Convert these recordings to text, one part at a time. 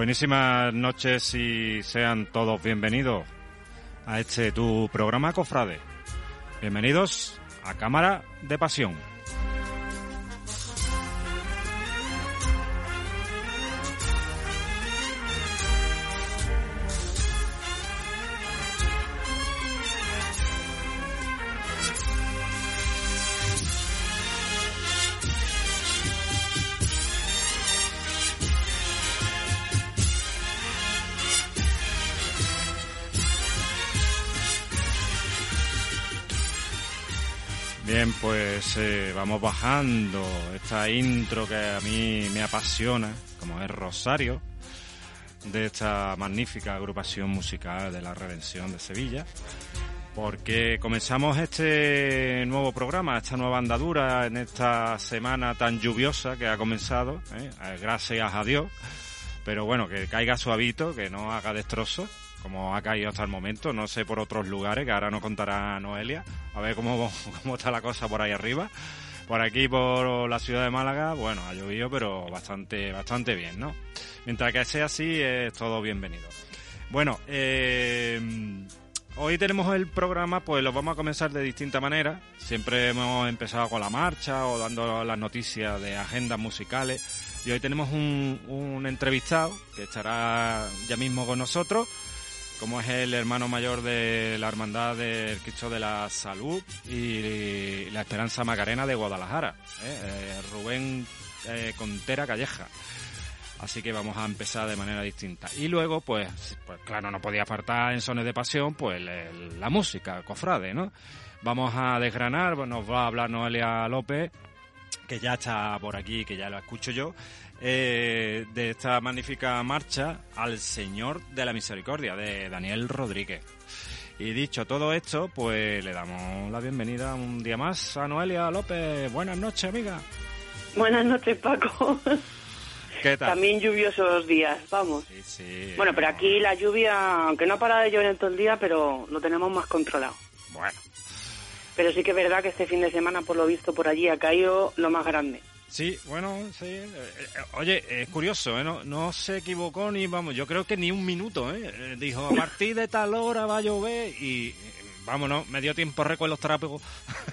Buenísimas noches y sean todos bienvenidos a este tu programa Cofrade. Bienvenidos a Cámara de Pasión. Pues eh, vamos bajando. Esta intro que a mí me apasiona, como es Rosario, de esta magnífica agrupación musical de la Redención de Sevilla, porque comenzamos este nuevo programa, esta nueva andadura en esta semana tan lluviosa que ha comenzado, ¿eh? gracias a Dios, pero bueno, que caiga suavito, que no haga destrozos como ha caído hasta el momento. No sé por otros lugares, que ahora nos contará Noelia. A ver cómo, cómo está la cosa por ahí arriba. Por aquí, por la ciudad de Málaga, bueno, ha llovido, pero bastante, bastante bien, ¿no? Mientras que sea así, es todo bienvenido. Bueno, eh, hoy tenemos el programa, pues lo vamos a comenzar de distinta manera. Siempre hemos empezado con la marcha o dando las noticias de agendas musicales. Y hoy tenemos un, un entrevistado que estará ya mismo con nosotros como es el hermano mayor de la Hermandad del Cristo de la Salud y la Esperanza Macarena de Guadalajara, ¿eh? Eh, Rubén eh, Contera Calleja. Así que vamos a empezar de manera distinta. Y luego, pues, pues claro, no podía faltar en Sones de Pasión, pues la música, cofrade, ¿no? Vamos a desgranar, nos va a hablar Noelia López, que ya está por aquí, que ya lo escucho yo, eh, de esta magnífica marcha al Señor de la Misericordia de Daniel Rodríguez. Y dicho todo esto, pues le damos la bienvenida un día más a Noelia López. Buenas noches, amiga. Buenas noches, Paco. ¿Qué tal? También lluviosos días, vamos. Sí, sí, bueno, pero aquí la lluvia, aunque no para de llover todo el día, pero lo tenemos más controlado. Bueno. Pero sí que es verdad que este fin de semana, por lo visto, por allí ha caído lo más grande. Sí, bueno, sí. Eh, eh, oye, es curioso, ¿eh? No, no se equivocó ni, vamos, yo creo que ni un minuto, ¿eh? Dijo, a partir de tal hora va a llover y, vámonos, me dio tiempo récord los trápegos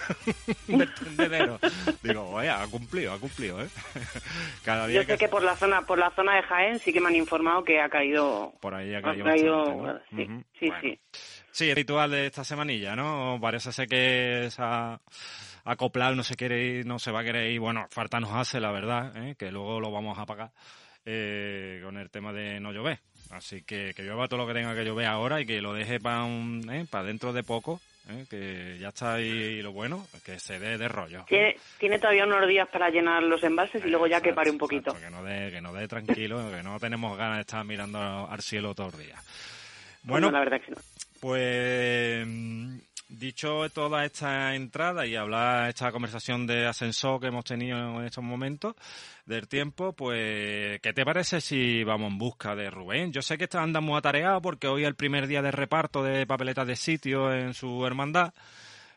del tendedero. Digo, vaya, ha cumplido, ha cumplido, ¿eh? Cada día yo sé que... por la zona por la zona de Jaén sí que me han informado que ha caído... Por ahí ha caído, ha caído Sí, sí, sí. Sí, el ritual de esta semanilla, ¿no? Parece ser que esa acoplar, no se quiere ir, no se va a querer ir. Bueno, falta nos hace, la verdad, ¿eh? que luego lo vamos a pagar eh, con el tema de no llover. Así que que llueva todo lo que tenga que llover ahora y que lo deje para ¿eh? para dentro de poco, ¿eh? que ya está ahí lo bueno, que se dé de rollo. Tiene, tiene todavía unos días para llenar los envases y luego ya que pare un poquito. que no dé, que no dé tranquilo, que no tenemos ganas de estar mirando al cielo todos los días. Bueno, la verdad que no. Pues Dicho toda esta entrada y hablar esta conversación de ascensor que hemos tenido en estos momentos del tiempo, pues, ¿qué te parece si vamos en busca de Rubén? Yo sé que anda muy atareado porque hoy es el primer día de reparto de papeletas de sitio en su hermandad.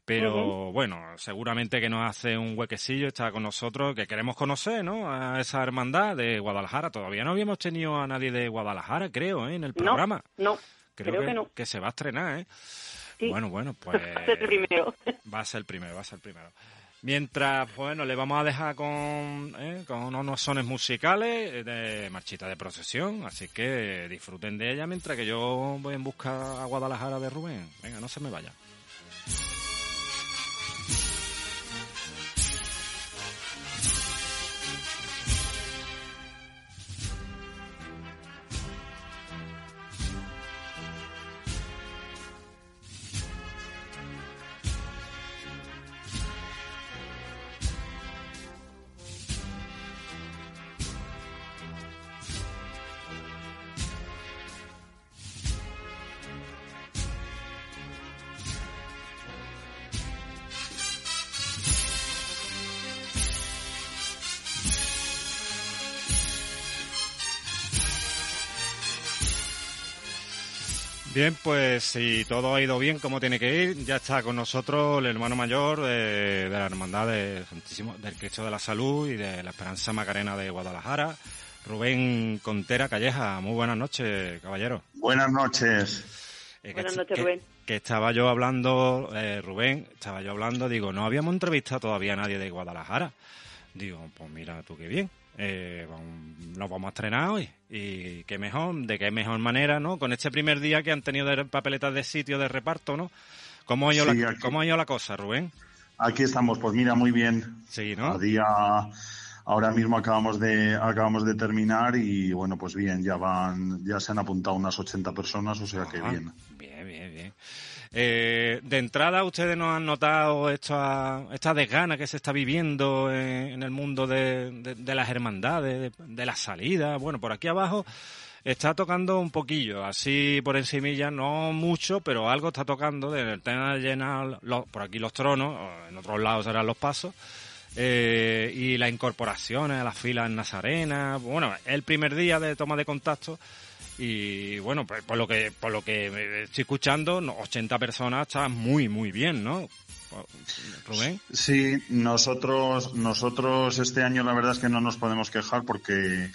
Pero bueno, seguramente que nos hace un huequecillo, está con nosotros, que queremos conocer, ¿no? A esa hermandad de Guadalajara. Todavía no habíamos tenido a nadie de Guadalajara, creo, ¿eh? en el programa. No, creo, que, no. Que se va a estrenar, ¿eh? Bueno, bueno, pues... Va a ser el primero. Va a ser el primero, va a ser el primero. Mientras, bueno, le vamos a dejar con, eh, con unos sones musicales de marchita de procesión, así que disfruten de ella mientras que yo voy en busca a Guadalajara de Rubén. Venga, no se me vaya. Bien, pues si todo ha ido bien como tiene que ir, ya está con nosotros el hermano mayor de, la Hermandad de Santísimo, del Cristo de la Salud y de la Esperanza Macarena de Guadalajara, Rubén Contera Calleja. Muy buenas noches, caballero. Buenas noches. Eh, buenas noches, Rubén. Que, estaba yo hablando, eh, Rubén, estaba yo hablando, digo, no habíamos entrevistado todavía a nadie de Guadalajara. Digo, pues mira tú qué bien eh, nos vamos a estrenar hoy. Y qué mejor, de qué mejor manera, ¿no? Con este primer día que han tenido de papeletas de sitio de reparto, ¿no? ¿Cómo ha ido, la, ¿cómo ha ido la cosa, Rubén? Aquí estamos, pues mira, muy bien. Sí, ¿no? día, ahora mismo acabamos de, acabamos de terminar y bueno, pues bien, ya van, ya se han apuntado unas 80 personas, o sea que bien. Bien, bien, bien. Eh, de entrada, ¿ustedes no han notado esta, esta desgana que se está viviendo en, el mundo de, las hermandades, de, las salidas? Bueno, por aquí abajo está tocando un poquillo, así por encimilla, no mucho, pero algo está tocando de tema de llenar por aquí los tronos, en otros lados serán los pasos. Eh, y las incorporaciones a las filas nazarenas. Bueno, el primer día de toma de contacto y bueno, pues por lo que por lo que estoy escuchando, 80 personas está muy muy bien, ¿no? Rubén. Sí, nosotros nosotros este año la verdad es que no nos podemos quejar porque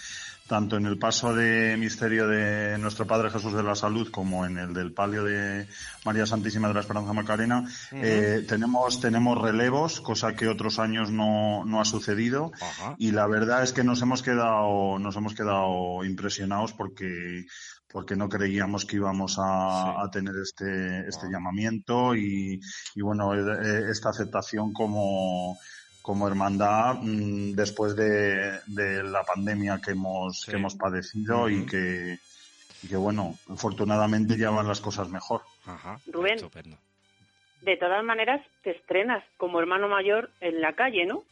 tanto en el paso de misterio de nuestro Padre Jesús de la Salud como en el del palio de María Santísima de la Esperanza Macarena, eh, tenemos, tenemos relevos, cosa que otros años no, no ha sucedido. Y la verdad es que nos hemos quedado, nos hemos quedado impresionados porque, porque no creíamos que íbamos a, a tener este, este llamamiento y, y bueno, eh, esta aceptación como, como hermandad mm, después de, la pandemia que hemos, que hemos padecido y, que, y que, bueno, afortunadamente ya van las cosas mejor. Rubén, de todas maneras te estrenas como hermano mayor en la calle, ¿no?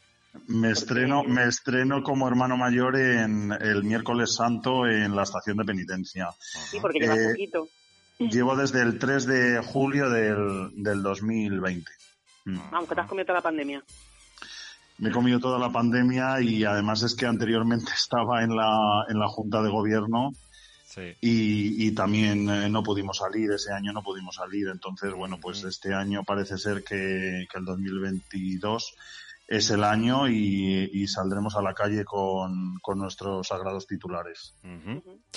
Me estreno, me estreno como hermano mayor en el miércoles santo en la estación de penitencia. Sí, porque lleva eh, poquito. Llevo desde el 3 de julio del, del 2020. Aunque te has comido toda la pandemia me he comido toda la pandemia y además es que anteriormente estaba en la, en la Junta de Gobierno y, y, también eh, no pudimos salir, ese año no pudimos salir. Entonces, bueno, pues este año parece ser que, que el 2022 es el año y, y, saldremos a la calle con, con nuestros sagrados titulares.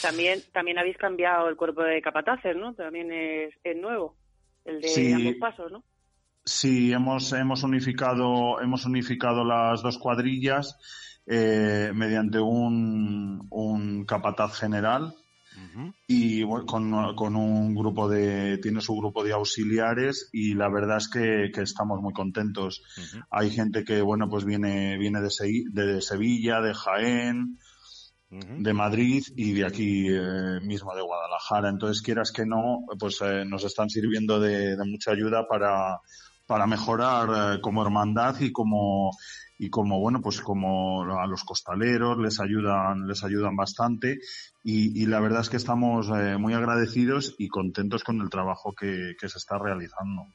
También, también habéis cambiado el cuerpo de capataces, ¿no? También es, es nuevo, el de ambos pasos, ¿no? Sí, hemos, hemos unificado, hemos unificado las dos cuadrillas eh, mediante un, un capataz general y con, con, un grupo de, tiene su grupo de auxiliares y la verdad es que, que estamos muy contentos. Hay gente que, bueno, pues viene, viene de, de Sevilla, de Jaén, de Madrid y de aquí eh, mismo de Guadalajara. Entonces, quieras que no, pues eh, nos están sirviendo de, de mucha ayuda para, para mejorar eh, como hermandad y como y como bueno pues como a los costaleros les ayudan les ayudan bastante y, la verdad es que estamos eh, muy agradecidos y contentos con el trabajo que, que se está realizando.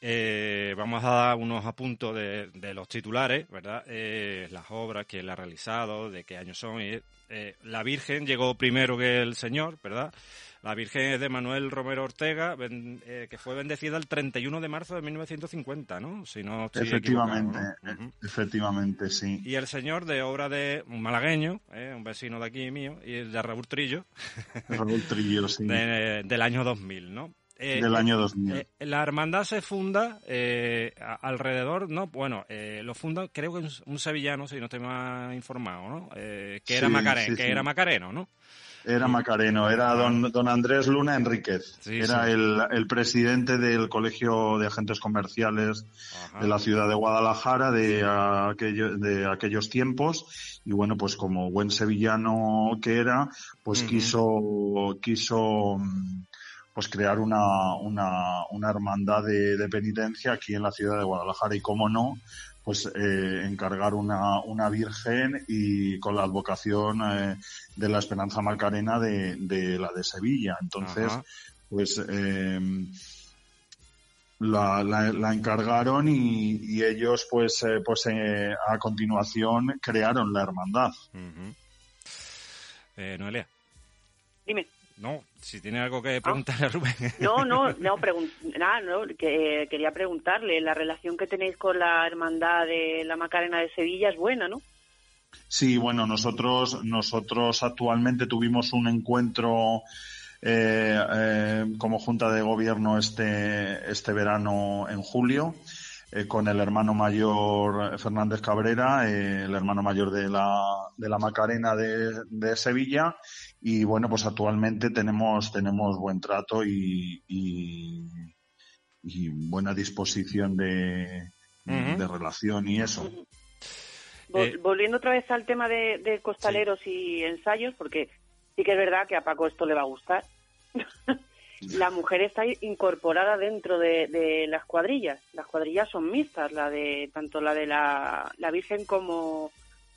Eh, vamos a dar unos apuntos de, de los titulares, ¿verdad? Eh, las obras, quién la ha realizado, de qué años son. Eh, la Virgen llegó primero que el Señor, ¿verdad? La Virgen es de Manuel Romero Ortega, eh, que fue bendecida el 31 de marzo de 1950, ¿no? Si no efectivamente, efectivamente, sí. Y el señor de obra de un malagueño, eh, un vecino de aquí mío, y de Raúl Trillo. Raúl Trillo, sí. del año 2000, ¿no? eh, del año 2000. la hermandad se funda alrededor, ¿no? Bueno, lo funda creo que un, sevillano, si no estoy más informado, ¿no? que era Macareno, que era Macareno, ¿no? Era Macareno, era don, don Andrés Luna Enríquez. era el, presidente del Colegio de Agentes Comerciales de la ciudad de Guadalajara de, de aquellos tiempos. Y bueno, pues como buen sevillano que era, pues quiso, quiso pues crear una, una, una hermandad de, de, penitencia aquí en la ciudad de Guadalajara. Y cómo no, pues eh, encargar una, una virgen y con la advocación eh, de la Esperanza Macarena de, de la de Sevilla. Entonces, pues eh, la, la, encargaron y, ellos pues pues a continuación crearon la hermandad. Noelia. Dime. No, si tiene algo que preguntarle a Rubén. No, no, no, nada, no, que, quería preguntarle, la relación que tenéis con la hermandad de la Macarena de Sevilla es buena, ¿no? Sí, bueno, nosotros, nosotros actualmente tuvimos un encuentro eh, eh, como Junta de Gobierno este, este verano en julio. Eh, con el hermano mayor Fernández Cabrera, el hermano mayor de la, de la Macarena de, de Sevilla, y bueno, pues actualmente tenemos, tenemos buen trato y, y, buena disposición de, de, relación y eso. Eh, volviendo otra vez al tema de, costaleros y ensayos, porque sí que es verdad que a Paco esto le va a gustar. la mujer está incorporada dentro de, las cuadrillas. Las cuadrillas son mixtas, la de tanto la de la, la Virgen como,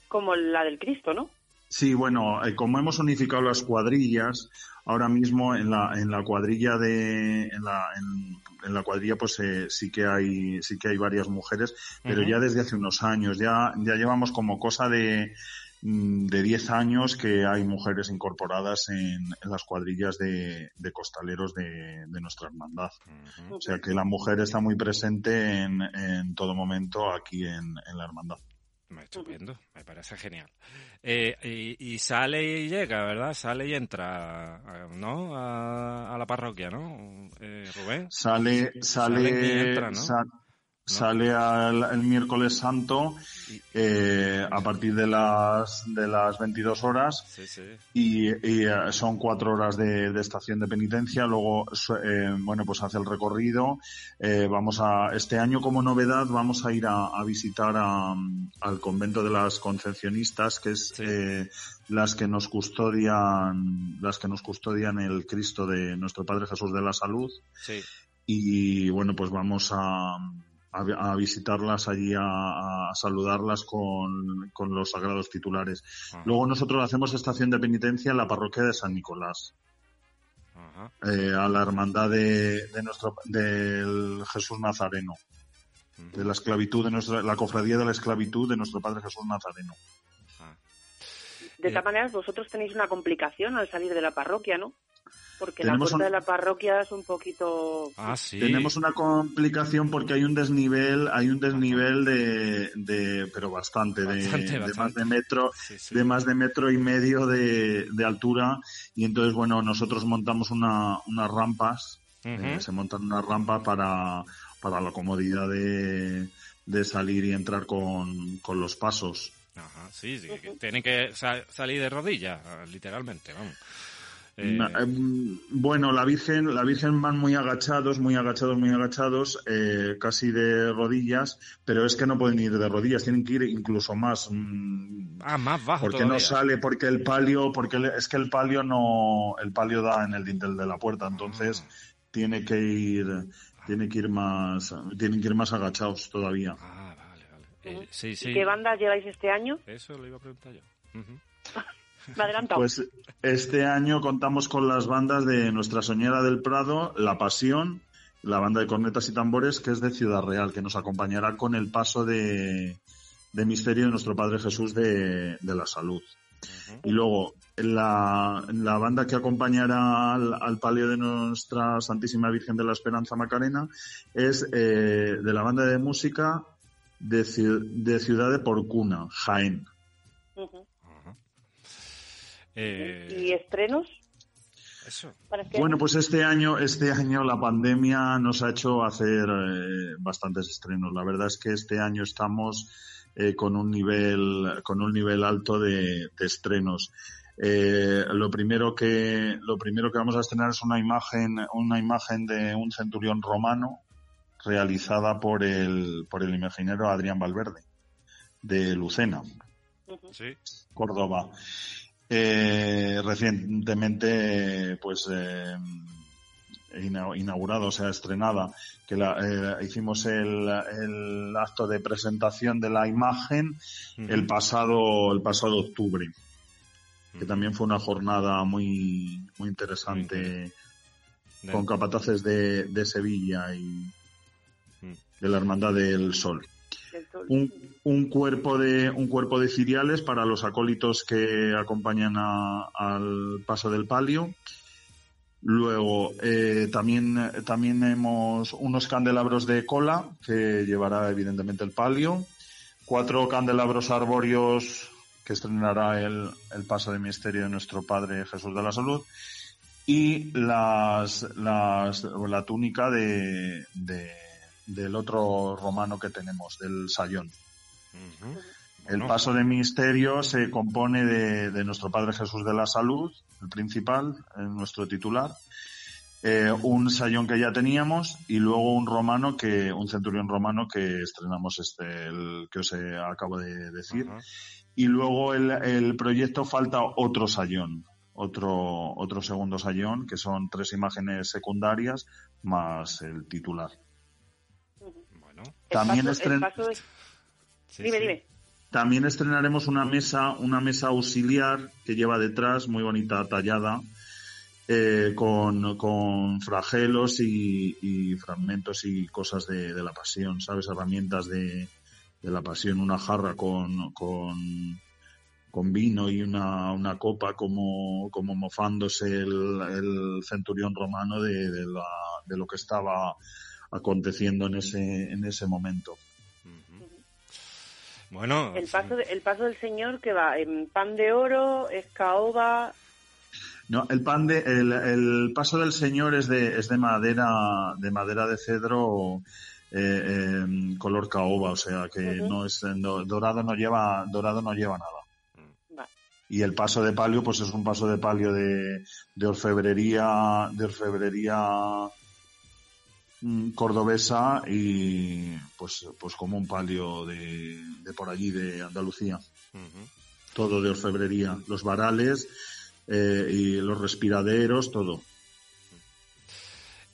como la del Cristo, ¿no? Sí, bueno, eh, como hemos unificado las cuadrillas, ahora mismo en la, en la cuadrilla de, en la, en, la cuadrilla pues eh, sí que hay, sí que hay varias mujeres, pero ya desde hace unos años, ya, ya llevamos como cosa de, mm, de 10 años que hay mujeres incorporadas en, las cuadrillas de, de costaleros de, de, nuestra hermandad. O sea que la mujer está muy presente en, en todo momento aquí en, en la hermandad. Estupendo, me parece genial. Eh, y, sale y llega, ¿verdad? Sale y entra, ¿no? A, la parroquia, ¿no? Eh, Rubén. Sale, sale, y entra, ¿no? Sale el miércoles santo eh, a partir de las de las 22 horas y, eh, son cuatro horas de, estación de penitencia. Luego, eh, bueno, pues hace el recorrido. vamos a este año como novedad vamos a ir a, visitar al convento de las concepcionistas, que es las que nos custodian las que nos custodian el Cristo de nuestro Padre Jesús de la Salud. Y bueno, pues vamos a a, visitarlas allí, a, saludarlas con, con, los sagrados titulares. Luego nosotros hacemos estación de penitencia en la parroquia de San Nicolás. Eh, a la hermandad de, de, nuestro del Jesús Nazareno. De la esclavitud de nuestra la cofradía de la esclavitud de nuestro Padre Jesús Nazareno de esta manera vosotros tenéis una complicación al salir de la parroquia no porque la puerta de la parroquia es un poquito... Ah, sí. Tenemos una complicación porque hay un desnivel, hay un desnivel de, de pero bastante, de, más de metro, de más de metro y medio de, de altura. Y entonces bueno nosotros montamos una, unas rampas, eh, se montan unas rampas para, para la comodidad de, de salir y entrar con, con los pasos. Ajá, sí, sí, tienen que salir de rodillas, literalmente, vamos. Eh, em, bueno, la Virgen, la Virgen van muy agachados, muy agachados, muy agachados, eh, casi de rodillas, pero es que no pueden ir de rodillas, tienen que ir incluso más. Mm, ah, más bajo. Porque no sale, porque el palio, porque es que el palio no, el palio da en el dintel de la puerta, entonces ah. tiene que ir, tiene que ir más, tienen que ir más agachados todavía. Ah, Eh, ¿Qué banda lleváis este año? Eso lo iba a preguntar yo. Pues este año contamos con las bandas de Nuestra Señora del Prado, La Pasión, la banda de cornetas y tambores, que es de Ciudad Real, que nos acompañará con el paso de, misterio de nuestro Padre Jesús de, la Salud. Y luego, la, la, banda que acompañará al, palio de nuestra Santísima Virgen de la Esperanza Macarena es eh, de la banda de música de, de Ciudad de Porcuna, Jaén. Eh, ¿Y estrenos? eso. Este bueno, pues este año, este año la pandemia nos ha hecho hacer eh, bastantes estrenos. La verdad es que este año estamos eh, con un nivel, con un nivel alto de, estrenos. Eh, lo primero que lo primero que vamos a estrenar es una imagen una imagen de un centurión romano realizada por el por el imaginero Adrián Valverde de Lucena Córdoba. Eh, recientemente pues eh, inaugurada, o sea, estrenada, que la, eh, hicimos el, el, acto de presentación de la imagen el pasado el pasado octubre, que también fue una jornada muy muy interesante. con capataces de, de Sevilla y de la Hermandad del Sol. Un, un, cuerpo de un cuerpo de ciriales para los acólitos que acompañan al paso del palio. Luego eh, también también hemos unos candelabros de cola que llevará evidentemente el palio, cuatro candelabros arbóreos que estrenará el, el paso de misterio de nuestro Padre Jesús de la Salud. Y las, las la túnica de, de del otro romano que tenemos, del Sayón. El paso de misterio se compone de, nuestro Padre Jesús de la Salud, el principal, nuestro titular, eh, un sayón que ya teníamos y luego un romano que, un centurión romano que estrenamos este, el que os acabo de decir. Y luego el, el, proyecto falta otro sayón, otro, otro segundo sayón, que son tres imágenes secundarias más el titular. También También estrenaremos una mesa, una mesa auxiliar que lleva detrás, muy bonita, tallada, eh, con, con, fragelos y, fragmentos y cosas de, la pasión, ¿sabes? Herramientas de, la pasión, una jarra con, con, vino y una, una copa como, como mofándose el, el centurión romano de, de, la, de lo que estaba aconteciendo en ese, en ese momento. Bueno, el paso, el paso del Señor que va en pan de oro, escaoba. No, el pan de, el, el, paso del Señor es de, es de madera, de madera de cedro, eh, em, color caoba, o sea que no es, dorado no lleva, dorado no lleva nada. Y el paso de palio, pues es un paso de palio de, de orfebrería, de orfebrería Mm, cordobesa y pues pues como un palio de, por allí de Andalucía. Todo de orfebrería. Los varales eh, y los respiraderos todo.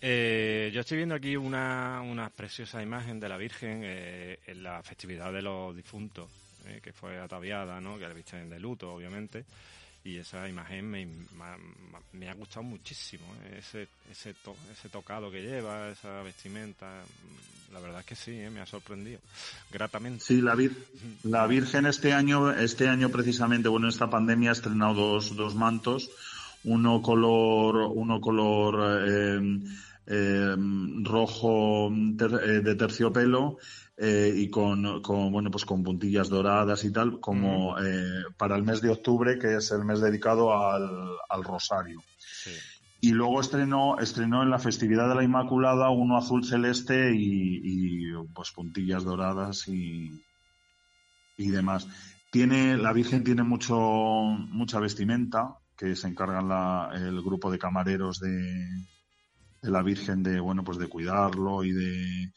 Eh, yo estoy viendo aquí una, una preciosa imagen de la Virgen eh, en la festividad de los difuntos que fue ataviada, ¿no? que la visten de luto obviamente y esa imagen me, ha gustado muchísimo, ¿eh? ese, ese, ese tocado que lleva, esa vestimenta, la verdad es que sí, ¿eh? me ha sorprendido, gratamente. Sí, la, vir la Virgen este año, este año precisamente, bueno, esta pandemia ha estrenado dos, dos mantos, uno color, uno color eh, eh rojo de terciopelo eh, y con, con, bueno, pues con puntillas doradas y tal, como eh, para el mes de octubre, que es el mes dedicado al, al rosario. Y luego estrenó, estrenó en la festividad de la Inmaculada uno azul celeste y, y pues puntillas doradas y, y demás. Tiene, la Virgen tiene mucho, mucha vestimenta, que se encargan la, el grupo de camareros de, de la Virgen de, bueno, pues de cuidarlo y de,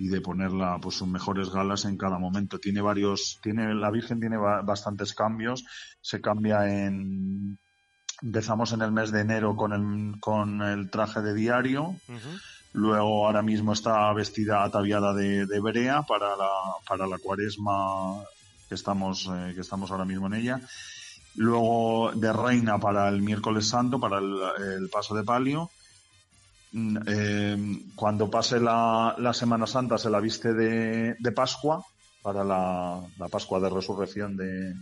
y de ponerla pues sus mejores galas en cada momento. Tiene varios, tiene, la Virgen tiene bastantes cambios, se cambia en, empezamos en el mes de enero con el, con el traje de diario, luego ahora mismo está vestida ataviada de, de brea para la, para la cuaresma que estamos, eh, que estamos ahora mismo en ella, luego de reina para el miércoles santo, para el paso de palio, eh, cuando pase la, Semana Santa se la viste de, Pascua para la, Pascua de Resurrección de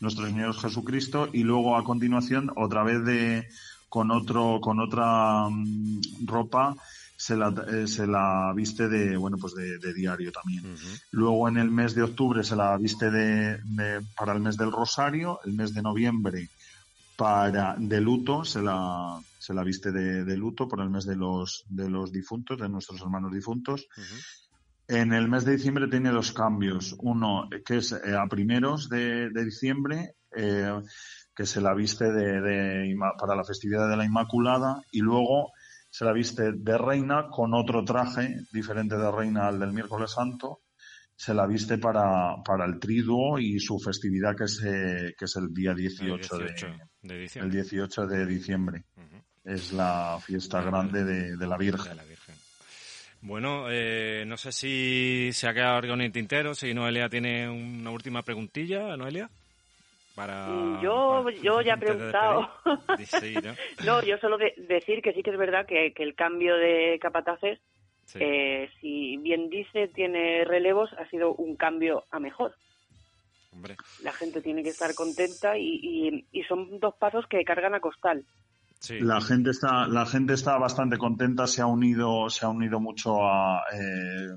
nuestro Señor Jesucristo y luego a continuación otra vez de con otro con otra mm, ropa se la, eh, se la viste de bueno pues de, diario también. Luego en el mes de octubre se la viste de, para el mes del Rosario el mes de noviembre para de luto, se la, se la viste de, luto por el mes de los, de los difuntos, de nuestros hermanos difuntos. En el mes de diciembre tiene dos cambios. Uno, que es eh, a primeros de, diciembre, eh, que se la viste de, para la festividad de la Inmaculada, y luego se la viste de reina con otro traje diferente de reina al del miércoles santo, se la viste para, para el triduo y su festividad que es, eh, que es el día 18, de, diciembre. El 18 de diciembre. Es la fiesta grande de, la Virgen. Bueno, eh, no sé si se ha quedado algo en el tintero, si Noelia tiene una última preguntilla, Noelia. Para, yo, yo ya he preguntado. ¿no? yo solo decir que sí que es verdad que, que el cambio de capataces eh, si bien dice tiene relevos, ha sido un cambio a mejor. La gente tiene que estar contenta y, son dos pasos que cargan a costal. La gente está, la gente está bastante contenta, se ha unido, se ha unido mucho a, eh,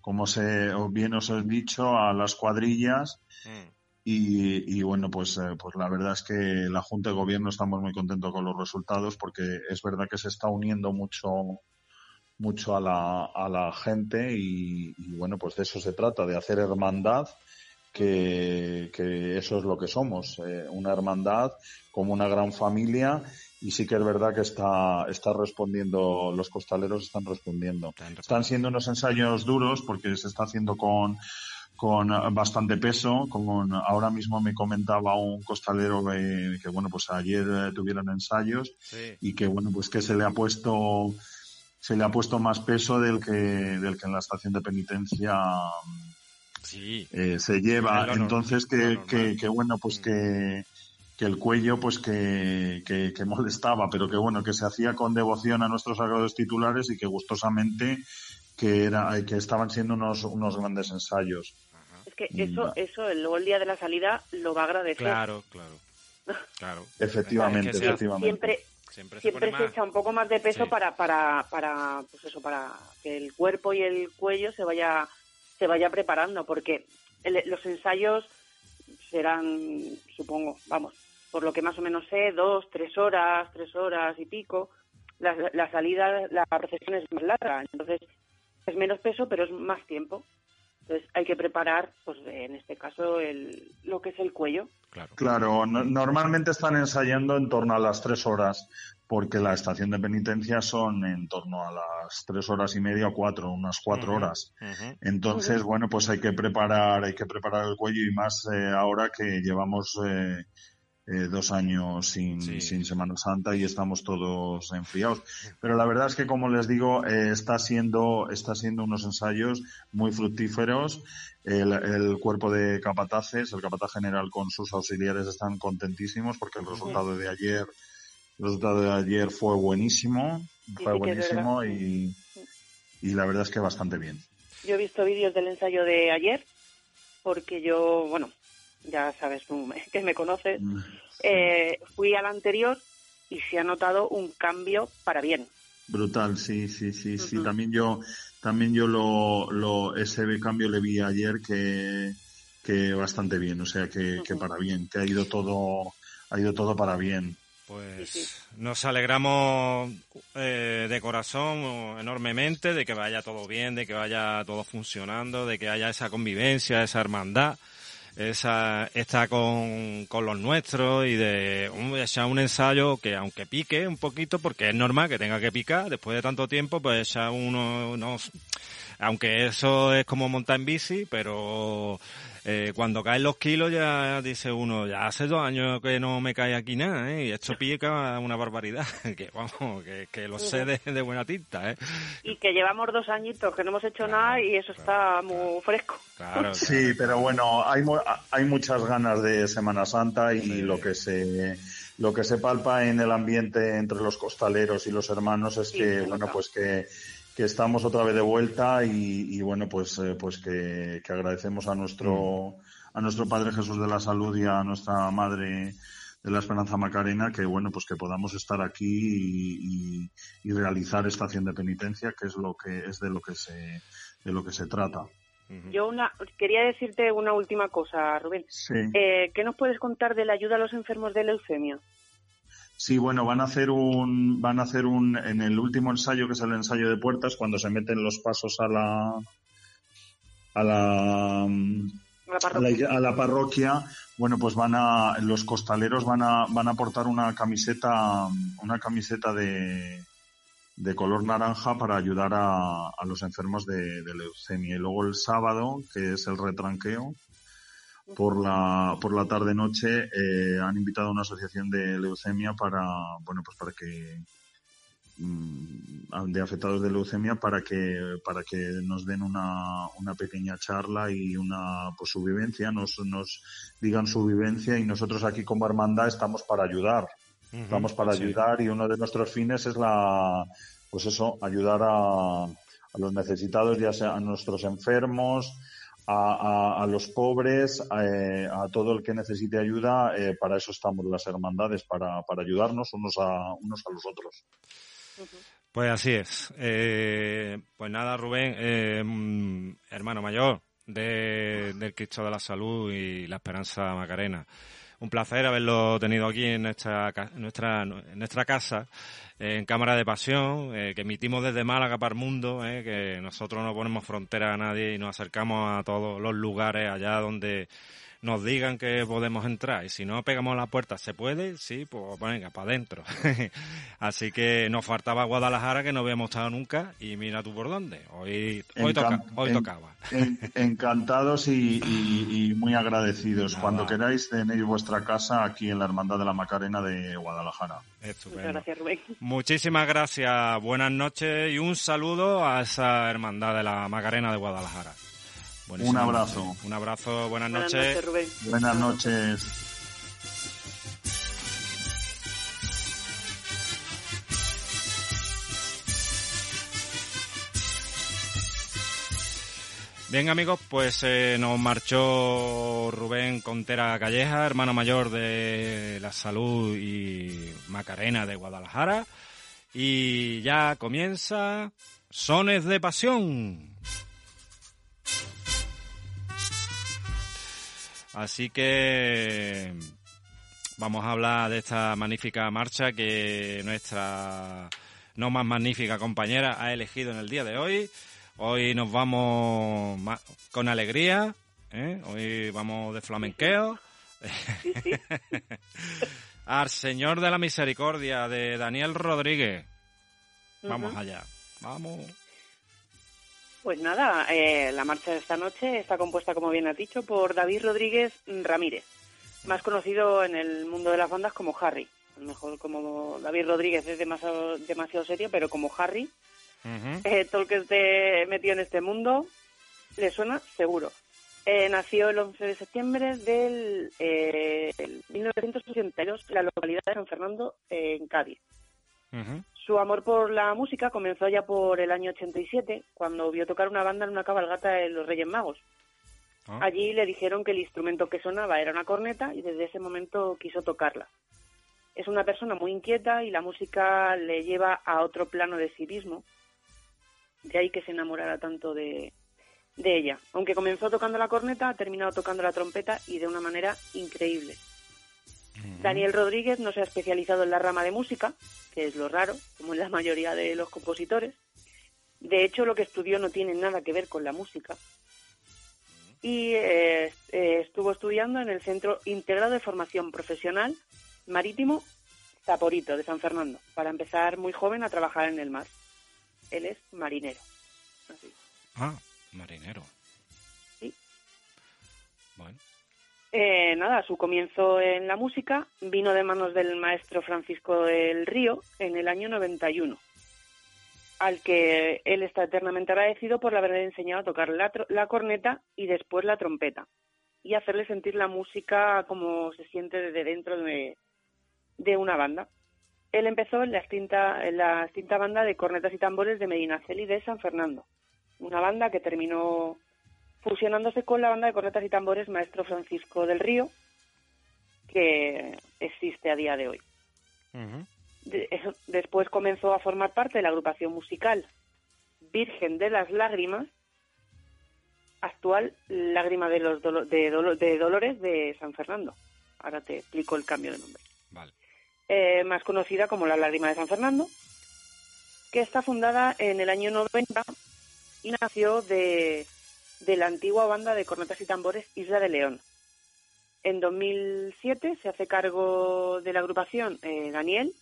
como se, bien os he dicho, a las cuadrillas. Mm. Y, bueno, pues, eh, pues la verdad es que la Junta de Gobierno estamos muy contentos con los resultados porque es verdad que se está uniendo mucho mucho a la, a la gente y, bueno, pues de eso se trata, de hacer hermandad, que, que eso es lo que somos, eh, una hermandad como una gran familia y sí que es verdad que está, está respondiendo, los costaleros están respondiendo. Están siendo unos ensayos duros porque se está haciendo con, con bastante peso. Con, ahora mismo me comentaba un costalero que, que bueno, pues ayer tuvieron ensayos y que bueno, pues que se le ha puesto se le ha puesto más peso del que, del que en la estación de penitencia eh, se lleva. Entonces, que, que, bueno, pues que, que el cuello, pues que, que, molestaba, pero que bueno, que se hacía con devoción a nuestros sagrados titulares y que gustosamente que era que estaban siendo unos, unos grandes ensayos. Es que eso, eso luego el día de la salida lo va a agradecer. Claro, claro. Claro. efectivamente, efectivamente. Siempre, Siempre, se, echa un poco más de peso para, para, para, pues eso, para que el cuerpo y el cuello se vaya, se vaya preparando, porque los ensayos serán, supongo, vamos, por lo que más o menos sé, dos, tres horas, tres horas y pico. La, la salida, la procesión es más larga, entonces es menos peso, pero es más tiempo. Entonces hay que preparar, pues en este caso, el, lo que es el cuello. Claro, normalmente están ensayando en torno a las tres horas, porque la estación de penitencia son en torno a las tres horas y media o cuatro, unas cuatro horas. Entonces, bueno, pues hay que preparar, hay que preparar el cuello y más eh, ahora que llevamos eh, eh, dos años sin, sin, Semana Santa y estamos todos enfriados. Pero la verdad es que, como les digo, eh, está siendo está siendo unos ensayos muy fructíferos. El, cuerpo de capataces, el capataz general con sus auxiliares están contentísimos porque el resultado de ayer el resultado de ayer fue buenísimo, fue buenísimo y, y la verdad es que bastante bien. Yo he visto vídeos del ensayo de ayer porque yo, bueno, ya sabes tú que me conoces, mm, eh, fui al anterior y se ha notado un cambio para bien. Brutal, sí, sí, sí, sí. También yo, también yo lo, lo, ese cambio le vi ayer que, que bastante bien, o sea que, que para bien, que ha ido todo, ha ido todo para bien. Pues nos alegramos eh, de corazón enormemente de que vaya todo bien, de que vaya todo funcionando, de que haya esa convivencia, esa hermandad esa, está con, con los nuestros y de un, echar un ensayo que aunque pique un poquito, porque es normal que tenga que picar, después de tanto tiempo, pues echar uno, unos, aunque eso es como montar en bici, pero eh, cuando caen los kilos ya dice uno, ya hace dos años que no me cae aquí nada, ¿eh? y esto pica una barbaridad, que vamos, que, lo sé de, buena tinta. ¿eh? Y que llevamos dos añitos que no hemos hecho nada y eso está muy fresco. sí, pero bueno, hay, hay muchas ganas de Semana Santa y lo que se lo que se palpa en el ambiente entre los costaleros y los hermanos es que, bueno, pues que que estamos otra vez de vuelta y, bueno, pues, eh, pues que, agradecemos a nuestro, a nuestro Padre Jesús de la Salud y a nuestra Madre de la Esperanza Macarena, que bueno, pues que podamos estar aquí y, realizar esta acción de penitencia, que es lo que es de lo que se, de lo que se trata. Yo una, quería decirte una última cosa, Rubén. Eh, ¿Qué nos puedes contar de la ayuda a los enfermos de leucemia? Sí, bueno, van a hacer un, van a hacer un, en el último ensayo, que es el ensayo de puertas, cuando se meten los pasos a la, a la, a la, parroquia, bueno, pues van a, los costaleros van a, van a aportar una camiseta, una camiseta de, de color naranja para ayudar a, a los enfermos de, de, leucemia. Y luego el sábado, que es el retranqueo, por la, por la tarde noche eh, han invitado a una asociación de leucemia para, bueno, pues para que mm, de afectados de leucemia para que para que nos den una, una pequeña charla y una pues su vivencia nos, nos digan su vivencia y nosotros aquí como hermandad estamos para ayudar. Estamos para ayudar y uno de nuestros fines es la pues eso ayudar a, a los necesitados ya sea a nuestros enfermos a, los pobres, eh, a, todo el que necesite ayuda. Eh, para eso estamos las hermandades, para, para ayudarnos unos a, unos a los otros. Pues así es. Eh, pues nada, Rubén, hermano mayor de, del Cristo de la Salud y la Esperanza Macarena. Un placer haberlo tenido aquí en nuestra, en nuestra casa en Cámara de Pasión, eh, que emitimos desde Málaga para el mundo, eh, que nosotros no ponemos frontera a nadie y nos acercamos a todos los lugares allá donde nos digan que podemos entrar y si no pegamos la puerta, ¿se puede? Sí, pues venga, para adentro. Así que nos faltaba Guadalajara que no habíamos estado nunca y mira tú por dónde. Hoy, hoy, hoy tocaba. encantados y, muy agradecidos. Cuando queráis tenéis vuestra casa aquí en la Hermandad de la Macarena de Guadalajara. Muchas gracias, Rubén. Muchísimas gracias, buenas noches y un saludo a esa Hermandad de la Macarena de Guadalajara. Un abrazo. Un abrazo, buenas, noches. Buenas noches. Bien amigos, pues eh, nos marchó Rubén Contera Calleja, hermano mayor de la salud y Macarena de Guadalajara. Y ya comienza Sones de Pasión. Así que vamos a hablar de esta magnífica marcha que nuestra no más magnífica compañera ha elegido en el día de hoy. Hoy nos vamos con alegría, ¿eh? hoy vamos de flamenqueo. Al Señor de la Misericordia de Daniel Rodríguez. Vamos allá, vamos. Pues nada, eh, la marcha de esta noche está compuesta, como bien has dicho, por David Rodríguez Ramírez, más conocido en el mundo de las bandas como Harry. A lo mejor como David Rodríguez es demasiado, demasiado serio, pero como Harry, eh, todo el que esté metido en este mundo le suena seguro. Eh, nació el 11 de septiembre del 1982 en la localidad de San Fernando, en Cádiz. Su amor por la música comenzó ya por el año 87, cuando vio tocar una banda en una cabalgata de los Reyes Magos. Ah. Allí le dijeron que el instrumento que sonaba era una corneta y desde ese momento quiso tocarla. Es una persona muy inquieta y la música le lleva a otro plano de sí mismo. De ahí que se enamorara tanto de, de ella. Aunque comenzó tocando la corneta, ha terminado tocando la trompeta y de una manera increíble. Daniel Rodríguez no se ha especializado en la rama de música, que es lo raro, como en la mayoría de los compositores. De hecho, lo que estudió no tiene nada que ver con la música. Y eh, eh, estuvo estudiando en el Centro Integrado de Formación Profesional Marítimo Zaporito de San Fernando, para empezar muy joven a trabajar en el mar. Él es marinero. Ah, marinero. Sí. Bueno. Eh, nada, su comienzo en la música vino de manos del maestro Francisco del Río en el año 91, al que él está eternamente agradecido por haberle enseñado a tocar la, corneta y después la trompeta, y hacerle sentir la música como se siente desde dentro de, una banda. Él empezó en la, extinta, en la extinta banda de cornetas y tambores de Medinaceli de San Fernando, una banda que terminó fusionándose con la banda de cornetas y tambores Maestro Francisco del Río, que existe a día de hoy. después comenzó a formar parte de la agrupación musical Virgen de las Lágrimas, actual Lágrima de, los de, Dolores de San Fernando. Ahora te explico el cambio de nombre. eh, más conocida como La Lágrima de San Fernando, que está fundada en el año 90 y nació de, la antigua banda de cornetas y tambores Isla de León. En 2007 se hace cargo de la agrupación eh, Daniel,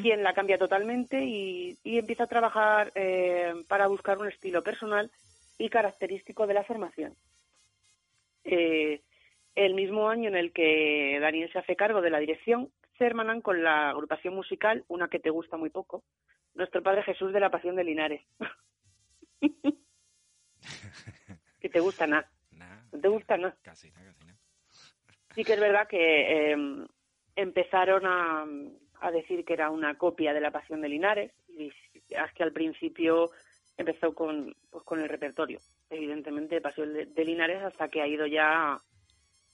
quien la cambia totalmente y, empieza a trabajar eh, para buscar un estilo personal y característico de la formación. Eh, el mismo año en el que Daniel se hace cargo de la dirección, se hermanan con la agrupación musical, una que te gusta muy poco, Nuestro Padre Jesús de la Pasión de Linares. que te gusta nada. No te gusta nada. Casi, casi nada. Sí que es verdad que em, empezaron a, a decir que era una copia de la Pasión de Linares y es que al principio empezó con, pues, con el repertorio, evidentemente Pasión de, Linares hasta que ha ido ya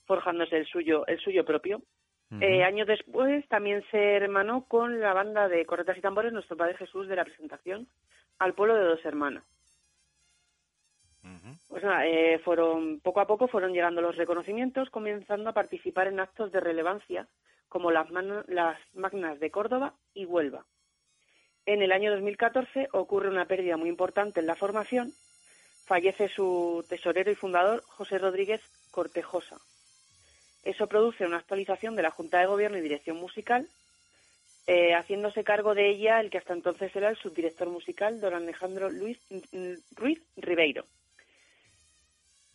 forjándose el suyo, el suyo propio. Eh, años después también se hermanó con la banda de corretas y tambores Nuestro Padre Jesús de la presentación al pueblo de dos hermanas. Pues eh, fueron, poco a poco fueron llegando los reconocimientos, comenzando a participar en actos de relevancia como las, Magnas de Córdoba y Huelva. En el año 2014 ocurre una pérdida muy importante en la formación. Fallece su tesorero y fundador, José Rodríguez Cortejosa. Eso produce una actualización de la Junta de Gobierno y Dirección Musical, eh, haciéndose cargo de ella el que hasta entonces era el subdirector musical, don Alejandro Luis Ruiz Ribeiro.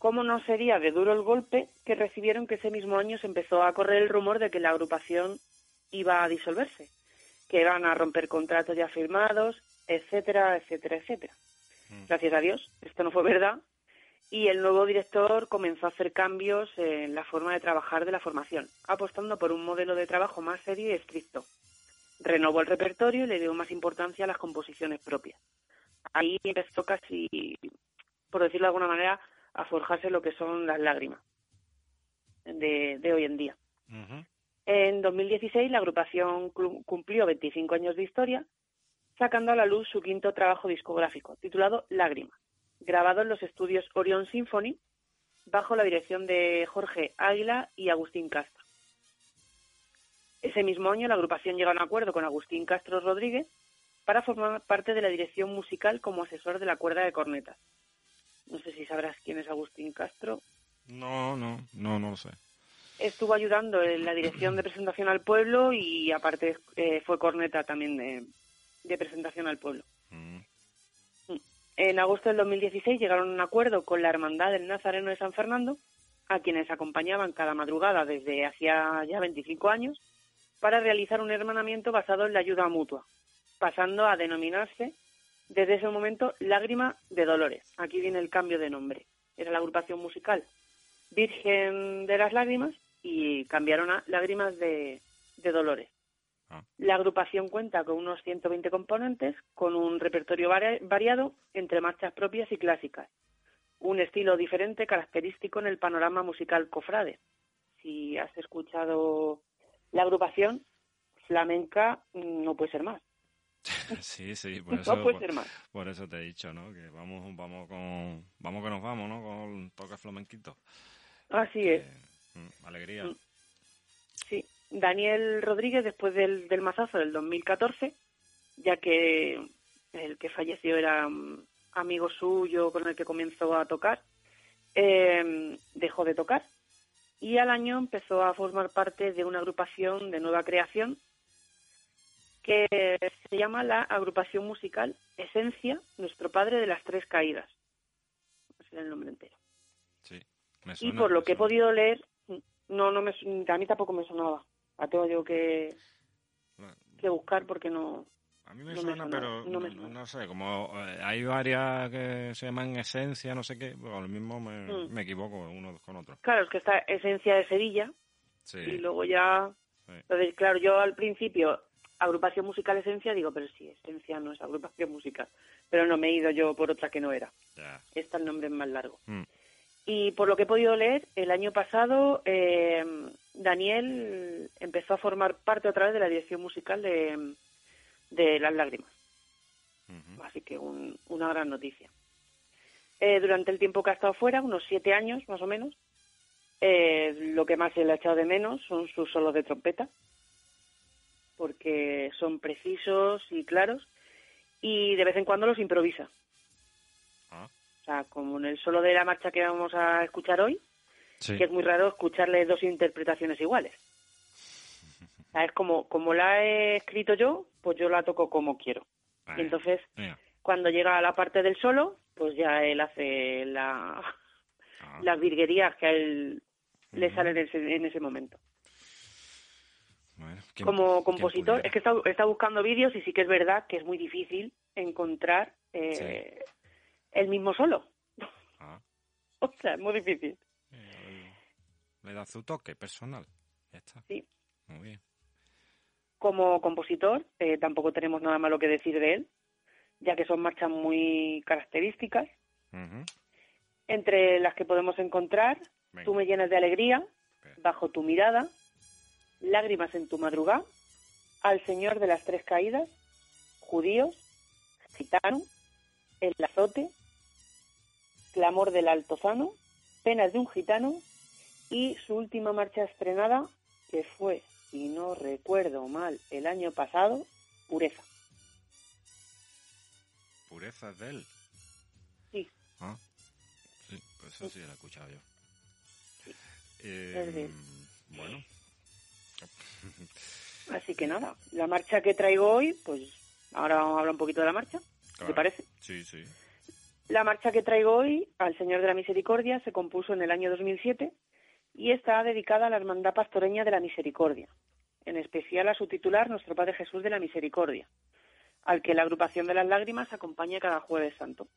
¿Cómo no sería de duro el golpe que recibieron que ese mismo año se empezó a correr el rumor de que la agrupación iba a disolverse, que iban a romper contratos ya firmados, etcétera, etcétera, etcétera? Mm. Gracias a Dios, esto no fue verdad y el nuevo director comenzó a hacer cambios en la forma de trabajar de la formación, apostando por un modelo de trabajo más serio y estricto. Renovó el repertorio y le dio más importancia a las composiciones propias. Ahí empezó casi, por decirlo de alguna manera, a forjarse lo que son las lágrimas de, hoy en día. En 2016 la agrupación cumplió 25 años de historia, sacando a la luz su quinto trabajo discográfico, titulado Lágrimas, grabado en los estudios Orion Symphony, bajo la dirección de Jorge Águila y Agustín Castro. Ese mismo año la agrupación llega a un acuerdo con Agustín Castro Rodríguez para formar parte de la dirección musical como asesor de la cuerda de cornetas. No sé si sabrás quién es Agustín Castro. No, no, no, no lo sé. Estuvo ayudando en la dirección de presentación al pueblo y aparte eh, fue corneta también de, presentación al pueblo. Mm. Mm. En agosto del 2016 llegaron a un acuerdo con la Hermandad del Nazareno de San Fernando, a quienes acompañaban cada madrugada desde hacía ya 25 años, para realizar un hermanamiento basado en la ayuda mutua, pasando a denominarse desde ese momento Lágrima de Dolores. Aquí viene el cambio de nombre. Era la agrupación musical Virgen de las Lágrimas y cambiaron a Lágrimas de, Dolores. Ah. La agrupación cuenta con unos 120 componentes, con un repertorio variado entre marchas propias y clásicas. Un estilo diferente característico en el panorama musical cofrade. Si has escuchado la agrupación, flamenca mm, no puede ser más. Sí, sí, por eso, por, eso te he dicho, ¿no? Que vamos, vamos con, vamos que nos vamos, ¿no? Con toque flamenquito. Así es. Mm, alegría. Mm. Sí, Daniel Rodríguez después del, del mazazo del 2014, ya que el que falleció era mm, amigo suyo con el que comenzó a tocar, eh, dejó de tocar y al año empezó a formar parte de una agrupación de nueva creación que se llama la agrupación musical Esencia, Nuestro Padre de las Tres Caídas. Ese es el nombre entero. Sí, y por lo que he podido leer, no, no me, a mí tampoco me sonaba. La tengo yo que, que buscar porque no. A mí me, suena, pero no, sé, como eh, hay varias que se llaman esencia, no sé qué, pues lo mismo me, mm. me, equivoco uno con otro. Claro, es que está esencia de Sevilla y luego ya... Entonces, claro, yo al principio agrupación musical esencia, digo, pero sí, esencia no es agrupación musical. Pero no me he ido yo por otra que no era. Este el nombre es más largo. Mm. Y por lo que he podido leer, el año pasado eh, Daniel empezó a formar parte otra vez de la dirección musical de, de Las Lágrimas. Así que una gran noticia. Eh, durante el tiempo que ha estado fuera, unos siete años más o menos, eh, lo que más se le ha echado de menos son sus solos de trompeta son precisos y claros y de vez en cuando los improvisa. Ah. O sea, como en el solo de la marcha que vamos a escuchar hoy, que es muy raro escucharle dos interpretaciones iguales. O sea, es como, como la he escrito yo, pues yo la toco como quiero. y entonces, cuando llega a la parte del solo, pues ya él hace la, ah. las virguerías que a él le salen en ese, en ese momento. Como compositor, es que he estado, buscando vídeos y sí que es verdad que es muy difícil encontrar eh, el mismo solo. Ah. o sea, es muy difícil. Eh, le da su toque personal. Ya está. Sí. Muy bien. Como compositor, eh, tampoco tenemos nada malo que decir de él, ya que son marchas muy características. Entre las que podemos encontrar, Tú me llenas de alegría, bajo tu mirada, lágrimas en tu madrugada, al Señor de las Tres Caídas, judíos, gitano, el azote, clamor del altozano, penas de un gitano y su última marcha estrenada, que fue, si no recuerdo mal, el año pasado, Pureza. ¿Pureza de él? Sí. Ah, sí, pues eso sí lo he escuchado yo. Eh, bueno. Así que nada, la marcha que traigo hoy, pues ahora vamos a hablar un poquito de la marcha, ¿te parece? Sí, sí. La marcha que traigo hoy, al Señor de la Misericordia, se compuso en el año 2007 y está dedicada a la Hermandad Pastoreña de la Misericordia, en especial a su titular, Nuestro Padre Jesús de la Misericordia, al que la agrupación de las lágrimas acompaña cada jueves santo.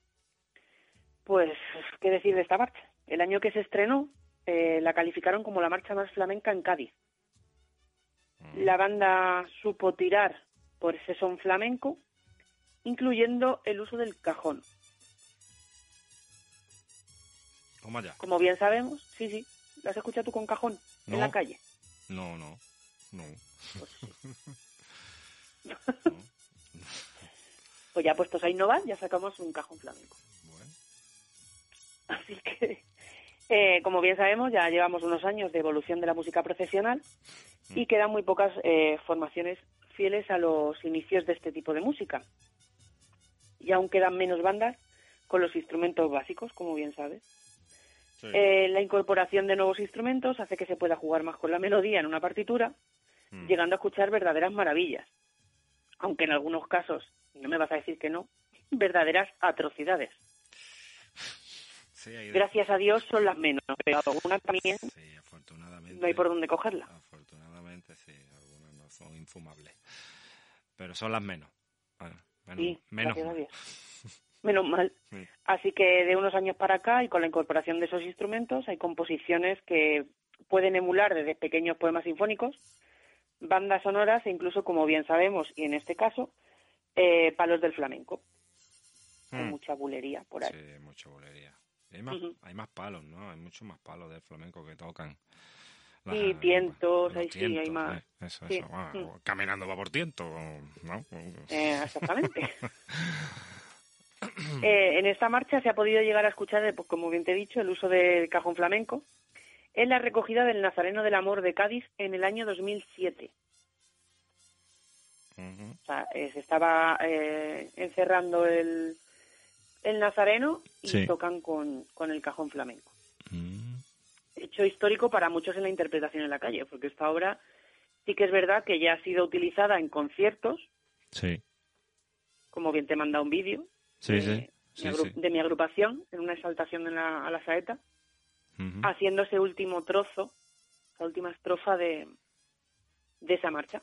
Pues, ¿qué decir de esta marcha? El año que se estrenó eh, la calificaron como la marcha más flamenca en Cádiz. La banda supo tirar por ese son flamenco, incluyendo el uso del cajón. Como bien sabemos, sí, sí. ¿Las escuchado tú con cajón en la calle? No, no, no. Pues, pues ya puestos a innovar, ya sacamos un cajón flamenco. Bueno. Así que eh, como bien sabemos, ya llevamos unos años de evolución de la música profesional y quedan muy pocas eh, formaciones fieles a los inicios de este tipo de música. Y aún quedan menos bandas con los instrumentos básicos, como bien sabes. Eh, la incorporación de nuevos instrumentos hace que se pueda jugar más con la melodía en una partitura, mm. llegando a escuchar verdaderas maravillas. Aunque en algunos casos, no me vas a decir que no, verdaderas atrocidades. Gracias a Dios son las menos, pero algunas también sí, afortunadamente, no hay por dónde cogerla. Afortunadamente sí, algunas no son infumables, pero son las menos. menos sí, menos mal. Menos mal. Así que de unos años para acá y con la incorporación de esos instrumentos hay composiciones que pueden emular desde pequeños poemas sinfónicos, bandas sonoras e incluso, como bien sabemos, y en este caso, eh, palos del flamenco. Hay hmm. mucha bulería por ahí. Sí, mucha bulería. Hay más, palos, ¿no? Hay muchos más palos del flamenco que tocan. sí, tientos, ahí sí, hay más. Eh, eso, eso. Caminando va por tiento, ¿no? Eh, exactamente. Eh, en esta marcha se ha podido llegar a escuchar, pues, como bien te he dicho, el uso del cajón flamenco en la recogida del Nazareno del Amor de Cádiz en el año 2007. o sea, se estaba encerrando el, el nazareno y tocan con, el cajón flamenco. Mm. Hecho histórico para muchos en la interpretación en la calle, porque esta obra sí que es verdad que ya ha sido utilizada en conciertos. Sí. Como bien te manda un vídeo. de, mi agrupación, en una exaltación a la saeta, haciendo ese último trozo, la última estrofa de, de esa marcha.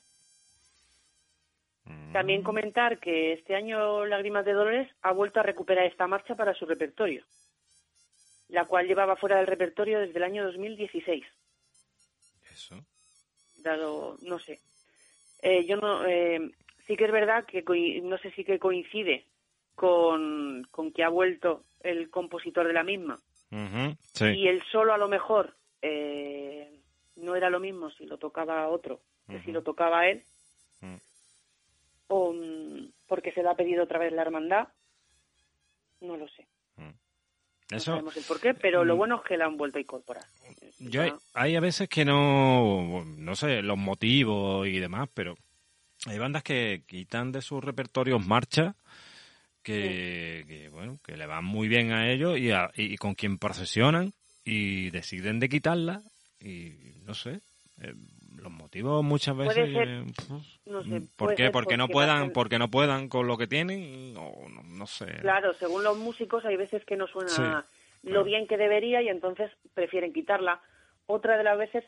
También comentar que este año Lágrimas de Dolores ha vuelto a recuperar esta marcha para su repertorio, la cual llevaba fuera del repertorio desde el año 2016. ¿Eso? Dado, no sé. Eh, yo no, eh, sí que es verdad que no sé si que coincide con, que ha vuelto el compositor de la misma. Y el solo a lo mejor eh, no era lo mismo si lo tocaba otro que si lo tocaba él o mm, porque se le ha pedido otra vez la hermandad. No lo sé. Mm. No sabemos el por qué, pero lo mm. bueno es que la han vuelto a incorporar. Yo hay, a veces que no, no sé, los motivos y demás, pero hay bandas que quitan de sus repertorios marchas que, bueno, que le van muy bien a ellos y, y con quien procesionan y deciden de quitarla y no sé, eh, los motivos muchas veces eh, no sé, ¿por qué? porque, no puedan porque no puedan con lo que tienen no, no, sé claro según los músicos hay veces que no suena lo bien que debería y entonces prefieren quitarla otra de las veces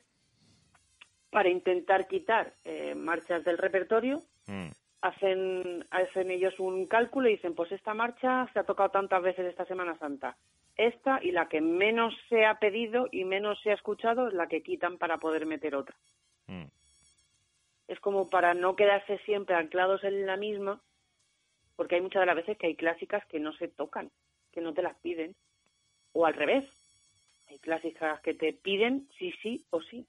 para intentar quitar eh, marchas del repertorio mm. hacen hacen ellos un cálculo y dicen pues esta marcha se ha tocado tantas veces esta Semana Santa esta y la que menos se ha pedido y menos se ha escuchado es la que quitan para poder meter otra. Mm. Es como para no quedarse siempre anclados en la misma, porque hay muchas de las veces que hay clásicas que no se tocan, que no te las piden, o al revés. Hay clásicas que te piden sí, sí o sí.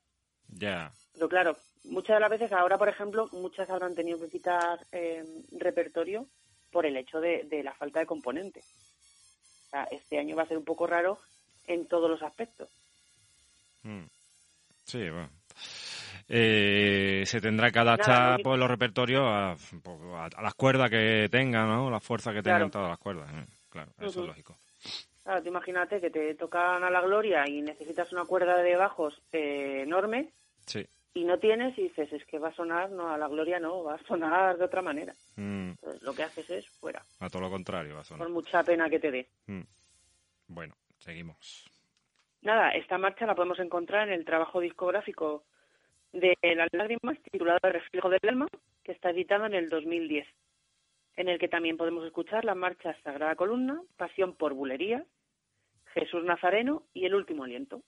Ya. Pero claro, muchas de las veces ahora, por ejemplo, muchas habrán tenido que quitar eh, repertorio por el hecho de, de la falta de componentes este año va a ser un poco raro en todos los aspectos. Mm. Sí, bueno. Eh, se tendrá que adaptar por los repertorios a, las cuerdas que tengan, ¿no? La fuerza que tengan todas las cuerdas. ¿eh? Claro, eso es lógico. Claro, tú imagínate que te tocan a la gloria y necesitas una cuerda de bajos eh, enorme. Sí. Y no tienes y dices, es que va a sonar, no, a la gloria no, va a sonar de otra manera. Mm. lo que haces es fuera. A todo lo contrario va a sonar. Por mucha pena que te dé. Mm. Bueno, seguimos. Nada, esta marcha la podemos encontrar en el trabajo discográfico de Las Lágrimas, titulado El Reflejo del Alma, que está editado en el 2010, en el que también podemos escuchar las marchas Sagrada Columna, Pasión por Bulería, Jesús Nazareno y El Último Aliento.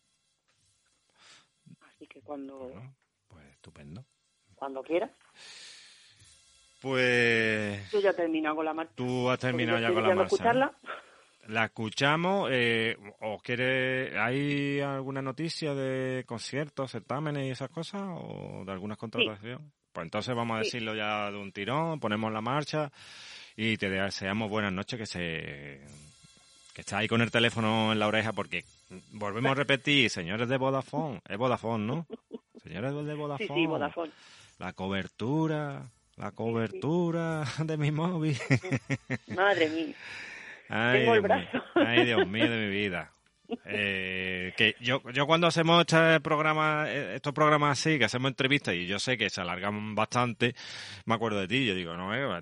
Así que cuando... pues estupendo. Cuando quieras. Pues... Yo ya he terminado con la marcha. Tú has terminado ya con la marcha. escucharla. La escuchamos. Eh, ¿Os quiere, hay alguna noticia de conciertos, certámenes y esas cosas? ¿O de algunas contrataciones? Pues entonces vamos a decirlo ya de un tirón, ponemos la marcha y te deseamos buenas noches, que se que está ahí con el teléfono en la oreja porque volvemos a repetir, señores de Vodafone, es Vodafone, ¿no? Señores de Vodafone. Sí, Vodafone. La cobertura, la cobertura de mi móvil. Madre mía. Ay, Tengo el brazo. Ay, Dios mío de mi vida. Eh, que yo, yo cuando hacemos este programa, estos programas así, que hacemos entrevistas y yo sé que se alargan bastante, me acuerdo de ti. Yo digo, no, eh,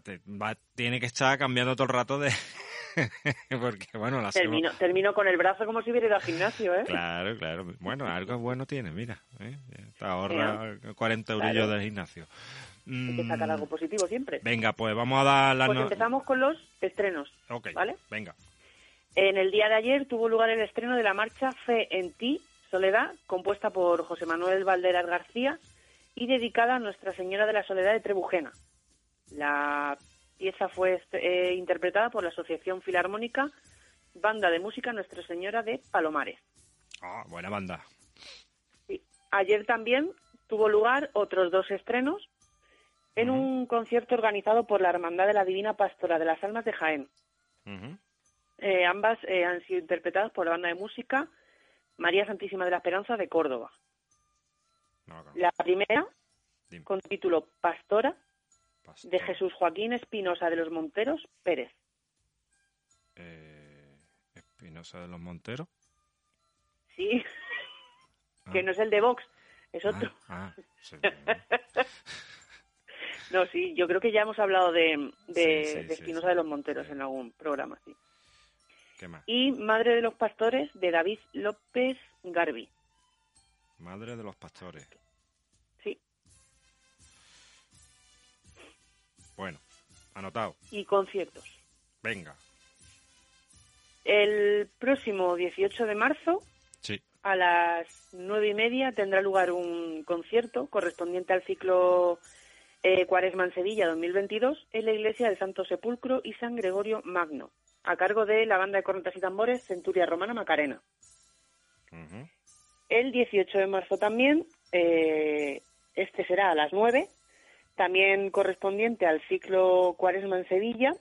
tiene que estar cambiando todo el rato de. Porque, bueno, la termino, termino con el brazo como si hubiera ido al gimnasio, ¿eh? Claro, claro. Bueno, algo bueno tiene, mira. ¿eh? Te ahorra 40 eurillos del gimnasio. Hay que sacar algo positivo siempre. Venga, pues vamos a dar la... Pues empezamos con los estrenos. Ok, ¿vale? venga. En el día de ayer tuvo lugar el estreno de la marcha Fe en ti, Soledad, compuesta por José Manuel Valderas García y dedicada a Nuestra Señora de la Soledad de Trebujena. La pieza fue eh, interpretada por la Asociación Filarmónica Banda de Música Nuestra Señora de Palomares. Ah, buena banda. Ayer también tuvo lugar otros dos estrenos en un concierto organizado por la Hermandad de la Divina Pastora de las Almas de Jaén. Eh, ambas eh, han sido interpretadas por la banda de música María Santísima de la Esperanza de Córdoba. La primera, con título Pastora, de Jesús Joaquín Espinosa de los Monteros Pérez. Eh, ¿Espinosa de los Monteros? Sí, que ah. no es el de Vox, es otro. Ah, ah, No, sí, yo creo que ya hemos hablado de, de, Espinosa de los Monteros en algún programa, sí. ¿Qué más? Y Madre de los Pastores de David López Garbi. Madre de los Pastores. Sí. Bueno, anotado. Y conciertos. Venga. El próximo 18 de marzo, sí. a las nueve y media, tendrá lugar un concierto correspondiente al ciclo eh, Cuaresma en Sevilla 2022 en la iglesia del Santo Sepulcro y San Gregorio Magno, a cargo de la banda de cornetas y tambores Centuria Romana Macarena. El 18 de marzo también, eh, este será a las 9, también correspondiente al ciclo Cuaresma en Sevilla,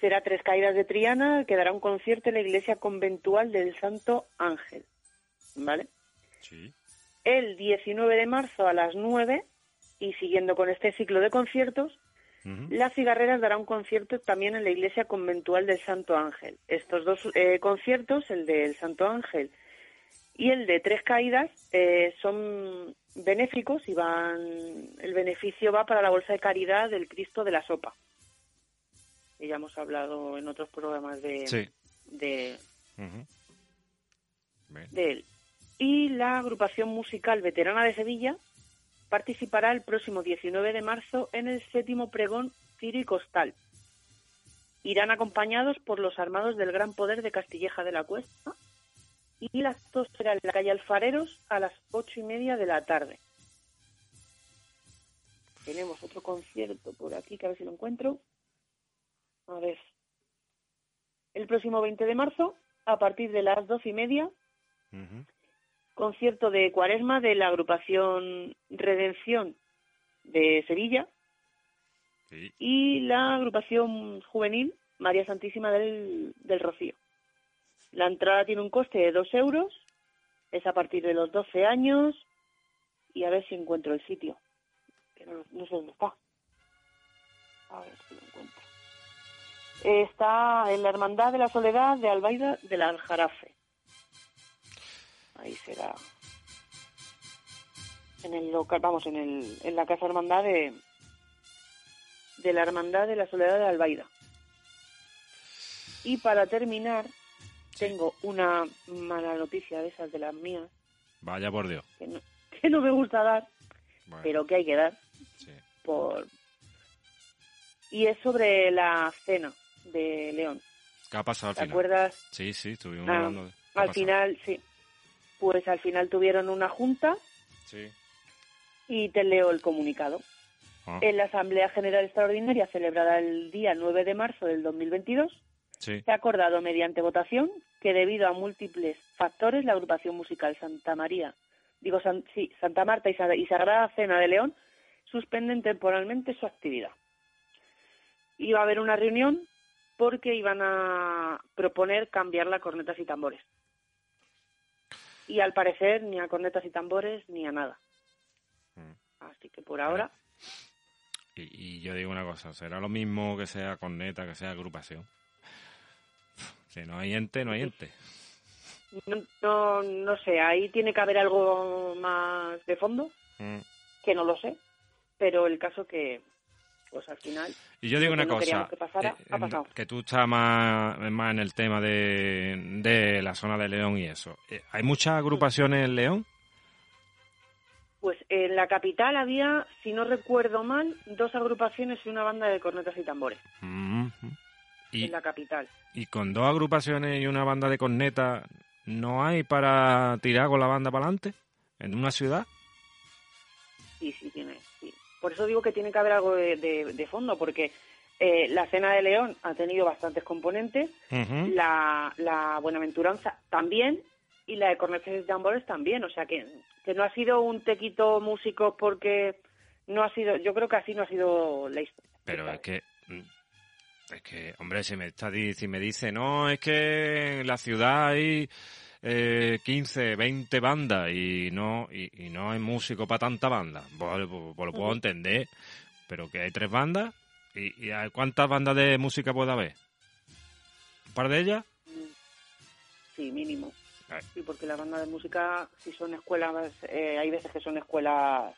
será Tres Caídas de Triana, que dará un concierto en la iglesia conventual del Santo Ángel. ¿Vale? Sí. El 19 de marzo a las 9 Y siguiendo con este ciclo de conciertos, Las Cigarreras dará un concierto también en la iglesia conventual del Santo Ángel. Estos dos eh, conciertos, el del Santo Ángel y el de Tres Caídas, eh, son benéficos y van el beneficio va para la bolsa de caridad del Cristo de la Sopa. ya hemos hablado en otros programas de, de, de él. Y la agrupación musical veterana de Sevilla participará el próximo 19 de marzo en el séptimo pregón Ciro y Costal. Irán acompañados por los armados del Gran Poder de Castilleja de la Cuesta y las dos serán en la calle Alfareros a las ocho y media de la tarde. Tenemos otro concierto por aquí, que a ver si lo encuentro. A ver. El próximo 20 de marzo, a partir de las doce y media, concierto de cuaresma de la agrupación Redención de Sevilla y la agrupación juvenil María Santísima del, del Rocío. La entrada tiene un coste de dos euros, es a partir de los 12 años y a ver si encuentro el sitio, que no, no sé dónde está. A ver si lo encuentro. Está en la Hermandad de la Soledad de Albaida del Aljarafe. Ahí será. En el local, vamos, en, el, en la Casa Hermandad de, de la Hermandad de la Soledad de Albaida. Y para terminar, tengo una mala noticia de esas de las mías. Vaya por Dios. Que no, me gusta dar, pero que hay que dar. Por... Y es sobre la cena de León. ¿Qué ha pasado al ¿Te final? acuerdas? Sí, sí, estuvimos ah, hablando de... Al final, sí. Pues al final tuvieron una junta. Sí. Y te leo el comunicado. Ah. En la Asamblea General Extraordinaria celebrada el día 9 de marzo del 2022, se ha acordado mediante votación que debido a múltiples factores la agrupación musical Santa María, digo sí, Santa Marta y Sagrada Cena de León suspenden temporalmente su actividad. Iba a haber una reunión porque iban a proponer cambiar la cornetas y tambores. Y al parecer ni a cornetas y tambores ni a nada. Mm. Así que por ahora. Y, y, yo digo una cosa, será lo mismo que sea corneta, que sea agrupación. Si no hay ente, no hay ente. No, no, sé, ahí tiene que haber algo más de fondo, mm. que no lo sé, pero el caso que, pues al final... Y yo digo una cosa, que, que tú estás más, más en el tema de, de la zona de León y eso. Eh, ¿Hay muchas agrupaciones en León? Pues en la capital había, si no recuerdo mal, dos agrupaciones y una banda de cornetas y tambores. Y, en la capital. ¿Y con dos agrupaciones y una banda de cornetas no hay para tirar con la banda para adelante en una ciudad? Sí, sí, tiene. Por eso digo que tiene que haber algo de, fondo, porque eh, la Cena de León ha tenido bastantes componentes, la, la Buenaventuranza también, y la de Cornetas y Tambores también. O sea que, que no ha sido un tequito músico porque no ha sido. Yo creo que así no ha sido la historia. Pero es que mm, es que, hombre, si me, está, si me dice, no, es que en la ciudad hay eh, 15, 20 bandas y no, y, no hay músico para tanta banda, pues, pues, pues, lo puedo entender, pero que hay tres bandas, ¿y, cuántas bandas de música puede haber? ¿Un par de ellas? Sí, mínimo. Sí, porque la banda de música, si son escuelas, eh, hay veces que son escuelas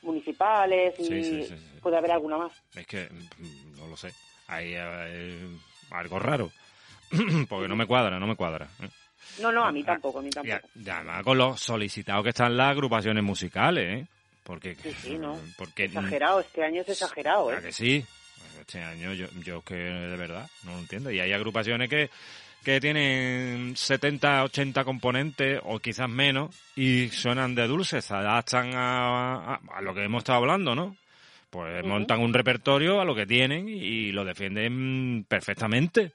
municipales y puede haber alguna más. Es que mm, no lo sé hay eh, algo raro. Porque no me cuadra, no me cuadra. ¿eh? No, no, a mí tampoco, a mí tampoco. Y además con los solicitados que están las agrupaciones musicales, ¿eh? Porque, sí, sí, ¿no? Porque, exagerado, este año es exagerado, ¿eh? que sí? Este año yo, yo que de verdad no lo entiendo. Y hay agrupaciones que, que tienen 70, 80 componentes o quizás menos y suenan de dulces, se adaptan a, a, lo que hemos estado hablando, ¿no? Pues montan un repertorio a lo que tienen y lo defienden perfectamente.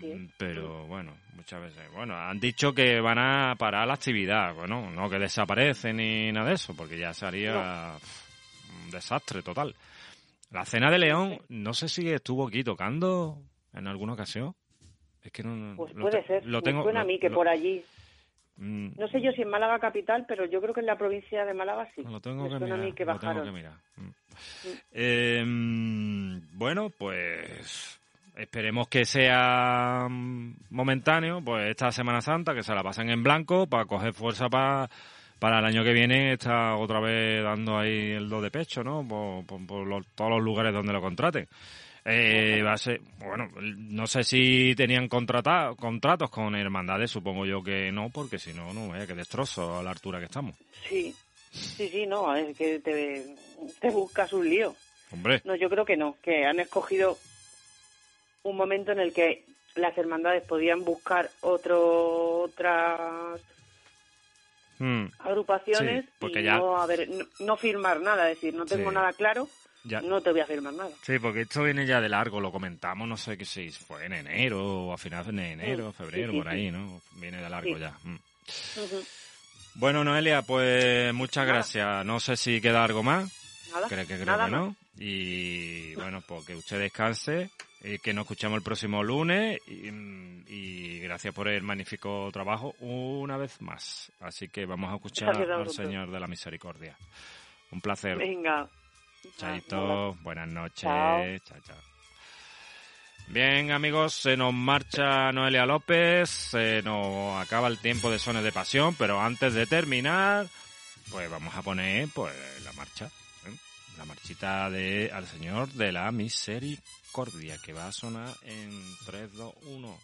Mm, pero bueno, muchas veces. Bueno, han dicho que van a parar la actividad. Bueno, no que desaparecen ni nada de eso, porque ya sería un desastre total. La cena de León, no sé si estuvo aquí tocando en alguna ocasión. Es que no. Pues puede ser. Lo tengo, suena a mí que por allí. Mm. No sé yo si en Málaga capital, pero yo creo que en la provincia de Málaga sí. Lo tengo, que mirar, bueno, pues esperemos que sea momentáneo, pues esta Semana Santa, que se la pasen en blanco para coger fuerza para para el año que viene está otra vez dando ahí el do de pecho, ¿no? Por, todos los lugares donde lo contraten. Eh, va a ser, bueno, no sé si tenían contratos con hermandades, supongo yo que no, porque si no, no, vaya que destrozo a la altura que estamos. Sí, sí, sí, no, es que te, te buscas un lío. Hombre. No, yo creo que no, que han escogido un momento en el que las hermandades podían buscar otro, otras hmm. agrupaciones y no, firmar nada, es decir, no tengo nada claro, no te voy a firmar nada. Sí, porque esto viene ya de largo, lo comentamos, no sé qué si fue en enero o a finales de enero, febrero, por ahí, ¿no? Viene de largo ya. Hmm. Bueno, Noelia, pues muchas gracias. No sé si queda algo más. Nada. Creo que creo que no. Y bueno, pues que usted descanse eh, que nos escuchamos el próximo lunes y, gracias por el magnífico trabajo una vez más. Así que vamos a escuchar al Señor de la Misericordia. Un placer. Venga. Chaito, buenas noches. Chao. chao, Bien, amigos, se nos marcha Noelia López, se nos acaba el tiempo de Sones de Pasión, pero antes de terminar, pues vamos a poner pues la marcha. La marchita de al Señor de la Misericordia que va a sonar en 3, 2, 1.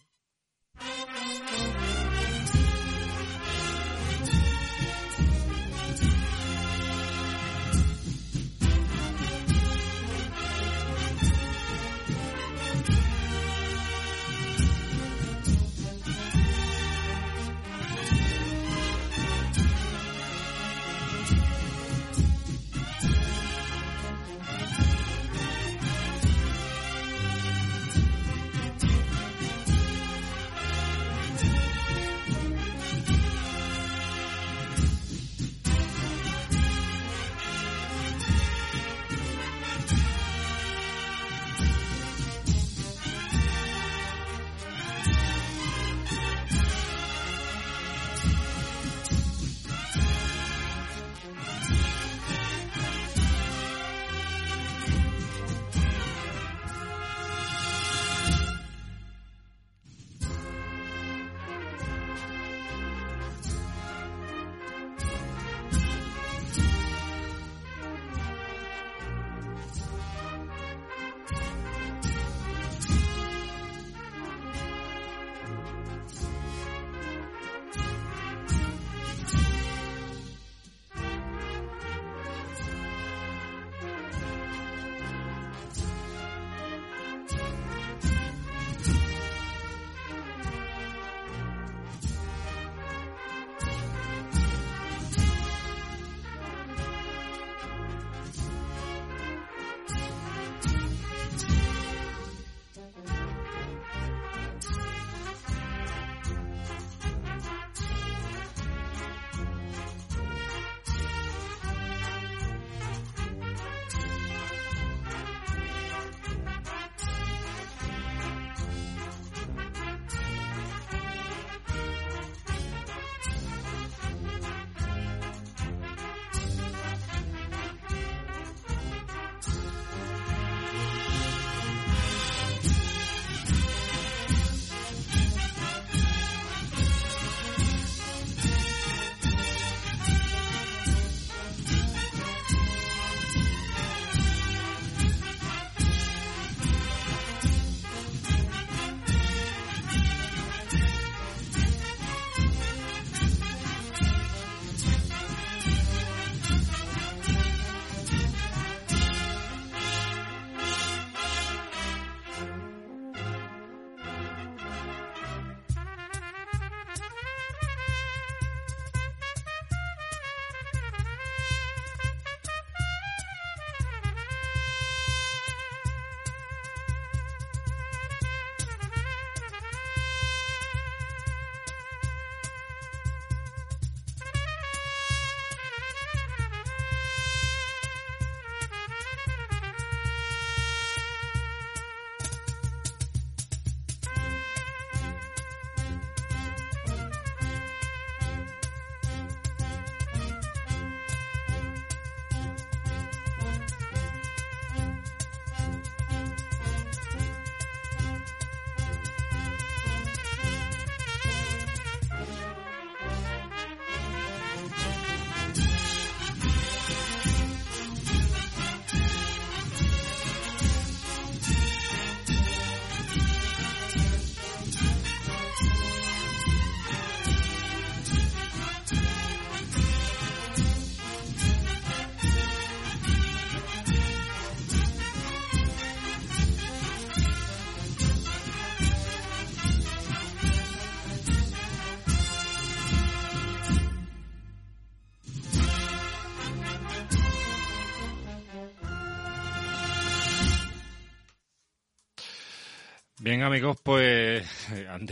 Bien amigos, pues han,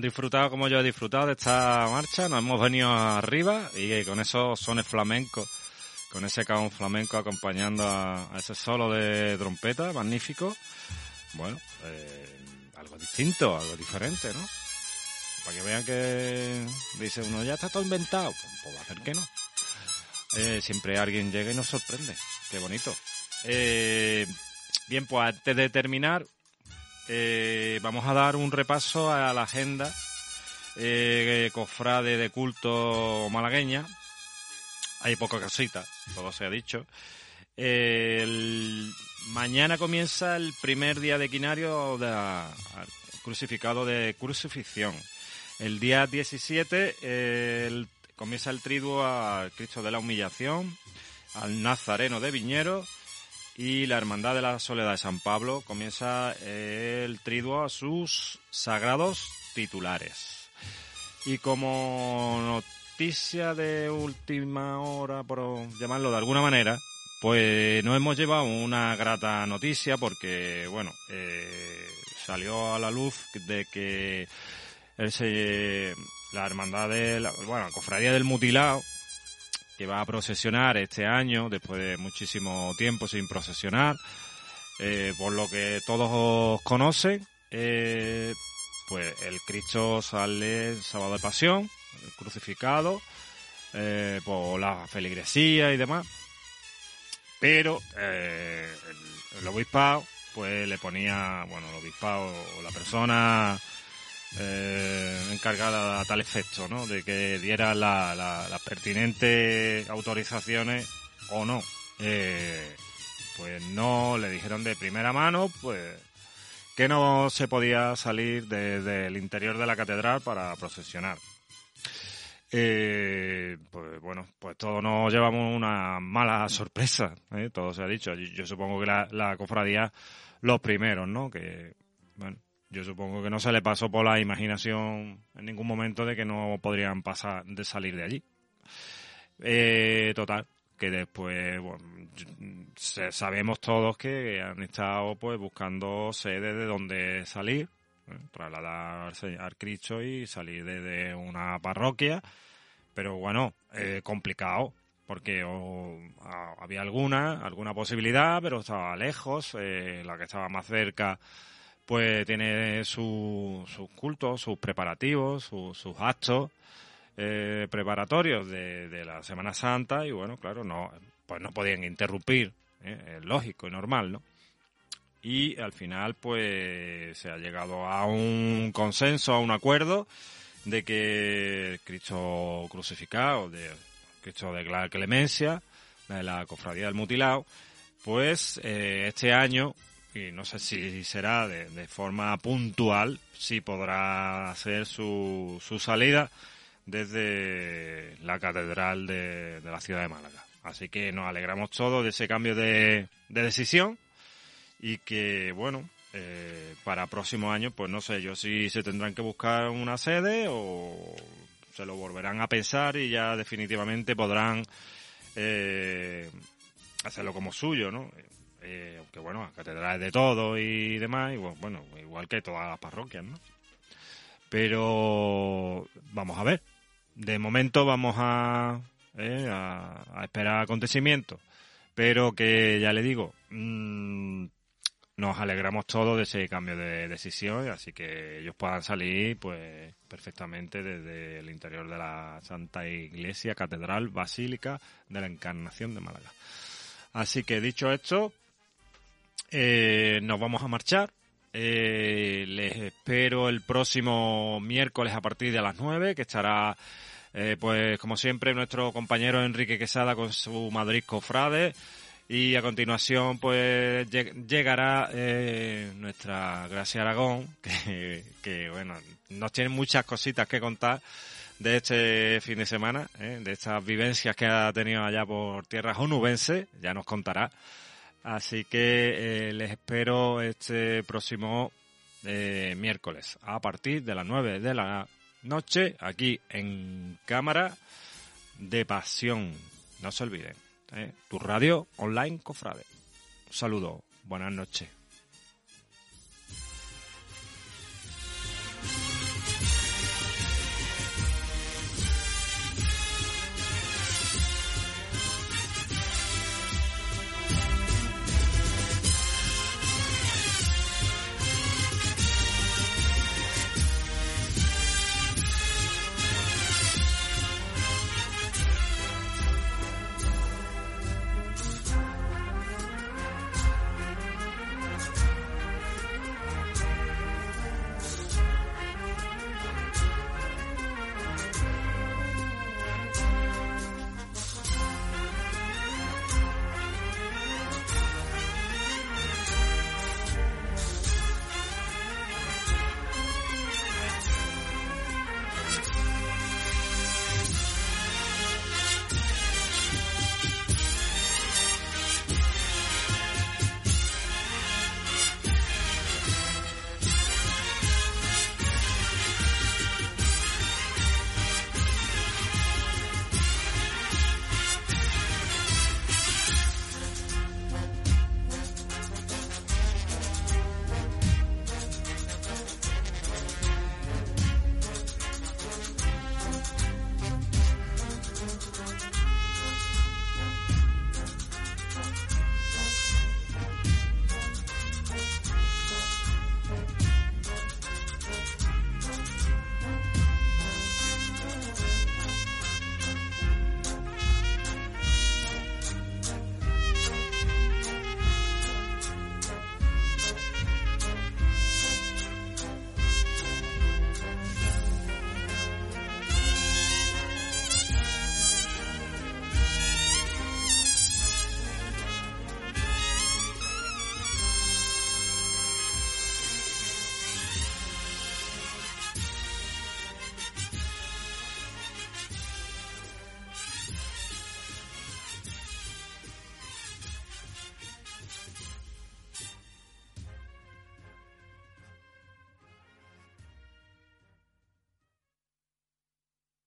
disfrutado como yo he disfrutado de esta marcha, nos hemos venido arriba y con esos sones flamencos, con ese caón flamenco acompañando a, ese solo de trompeta, magnífico. Bueno, eh, algo distinto, algo diferente, ¿no? Para que vean que dice uno, ya está todo inventado, pues, pues va a hacer que no. Eh, siempre alguien llega y nos sorprende, qué bonito. Eh, bien, pues antes de terminar, eh, vamos a dar un repaso a la agenda eh, cofrade de culto malagueña. Hay poca casita, todo se ha dicho. mañana comienza el primer día de quinario de, crucificado de crucifixión. El día 17 comienza el triduo al Cristo de la Humillación, al Nazareno de Viñero y la Hermandad de la Soledad de San Pablo comienza el triduo a sus sagrados titulares. Y como noticia de última hora, por llamarlo de alguna manera, pues nos hemos llevado una grata noticia porque, bueno, eh, salió a la luz de que la hermandad de la, bueno, la cofradía del mutilado que va a procesionar este año, después de muchísimo tiempo sin procesionar, eh, por lo que todos conocen, eh, pues el Cristo sale el sábado de pasión, crucificado, eh, por la feligresía y demás, pero el, el, obispado pues le ponía, bueno, el obispado o la persona eh, encargada a tal efecto, ¿no? De que diera las pertinentes autorizaciones o no. Eh, pues no le dijeron de primera mano, pues que no se podía salir desde el interior de la catedral para procesionar. Eh, pues bueno, pues todos nos llevamos una mala sorpresa, ¿eh? todo se ha dicho. Yo, supongo que la, la, cofradía, los primeros, ¿no? Que, bueno, yo supongo que no se le pasó por la imaginación en ningún momento de que no podrían pasar de salir de allí. Eh, total, que después bueno, sabemos todos que han estado pues buscando sede de donde salir, ¿eh? trasladar al Cristo y salir desde una parroquia, pero bueno, eh, complicado porque había alguna, alguna posibilidad, pero estaba lejos, la que estaba más cerca pues tiene sus cultos, sus preparativos, sus actos eh, preparatorios de, la Semana Santa y bueno, claro, no, pues no podían interrumpir, ¿eh? es lógico y normal, ¿no? Y al final, pues se ha llegado a un consenso, a un acuerdo de que Cristo crucificado, de Cristo de la clemencia, de la cofradía del mutilado, pues eh, este año y no sé si será de, forma puntual, si podrá hacer su, su salida desde la catedral de, la ciudad de Málaga. Así que nos alegramos todos de ese cambio de, decisión y que, bueno, eh, para próximo año, pues no sé yo si se tendrán que buscar una sede o se lo volverán a pensar y ya definitivamente podrán eh, hacerlo como suyo, ¿no? Eh, aunque bueno, catedrales de todo y demás, y bueno, igual que todas las parroquias, ¿no? Pero vamos a ver. De momento vamos a, eh, esperar acontecimientos. Pero que ya le digo, mmm, nos alegramos todos de ese cambio de decisión, así que ellos puedan salir pues perfectamente desde el interior de la Santa Iglesia, Catedral, Basílica de la Encarnación de Málaga. Así que dicho esto, eh, nos vamos a marchar. Eh, les espero el próximo miércoles a partir de las 9, que estará, eh, pues como siempre, nuestro compañero Enrique Quesada con su Madrid Cofrade. Y a continuación, pues llegará eh, nuestra Gracia Aragón, que, que, bueno, nos tiene muchas cositas que contar de este fin de semana, eh, de estas vivencias que ha tenido allá por tierras onubenses, ya nos contará. Así que eh, les espero este próximo eh, miércoles a partir de las 9 de la noche aquí en Cámara de Pasión. No se olviden, eh, tu radio online Cofrade. Un saludo, buenas noches.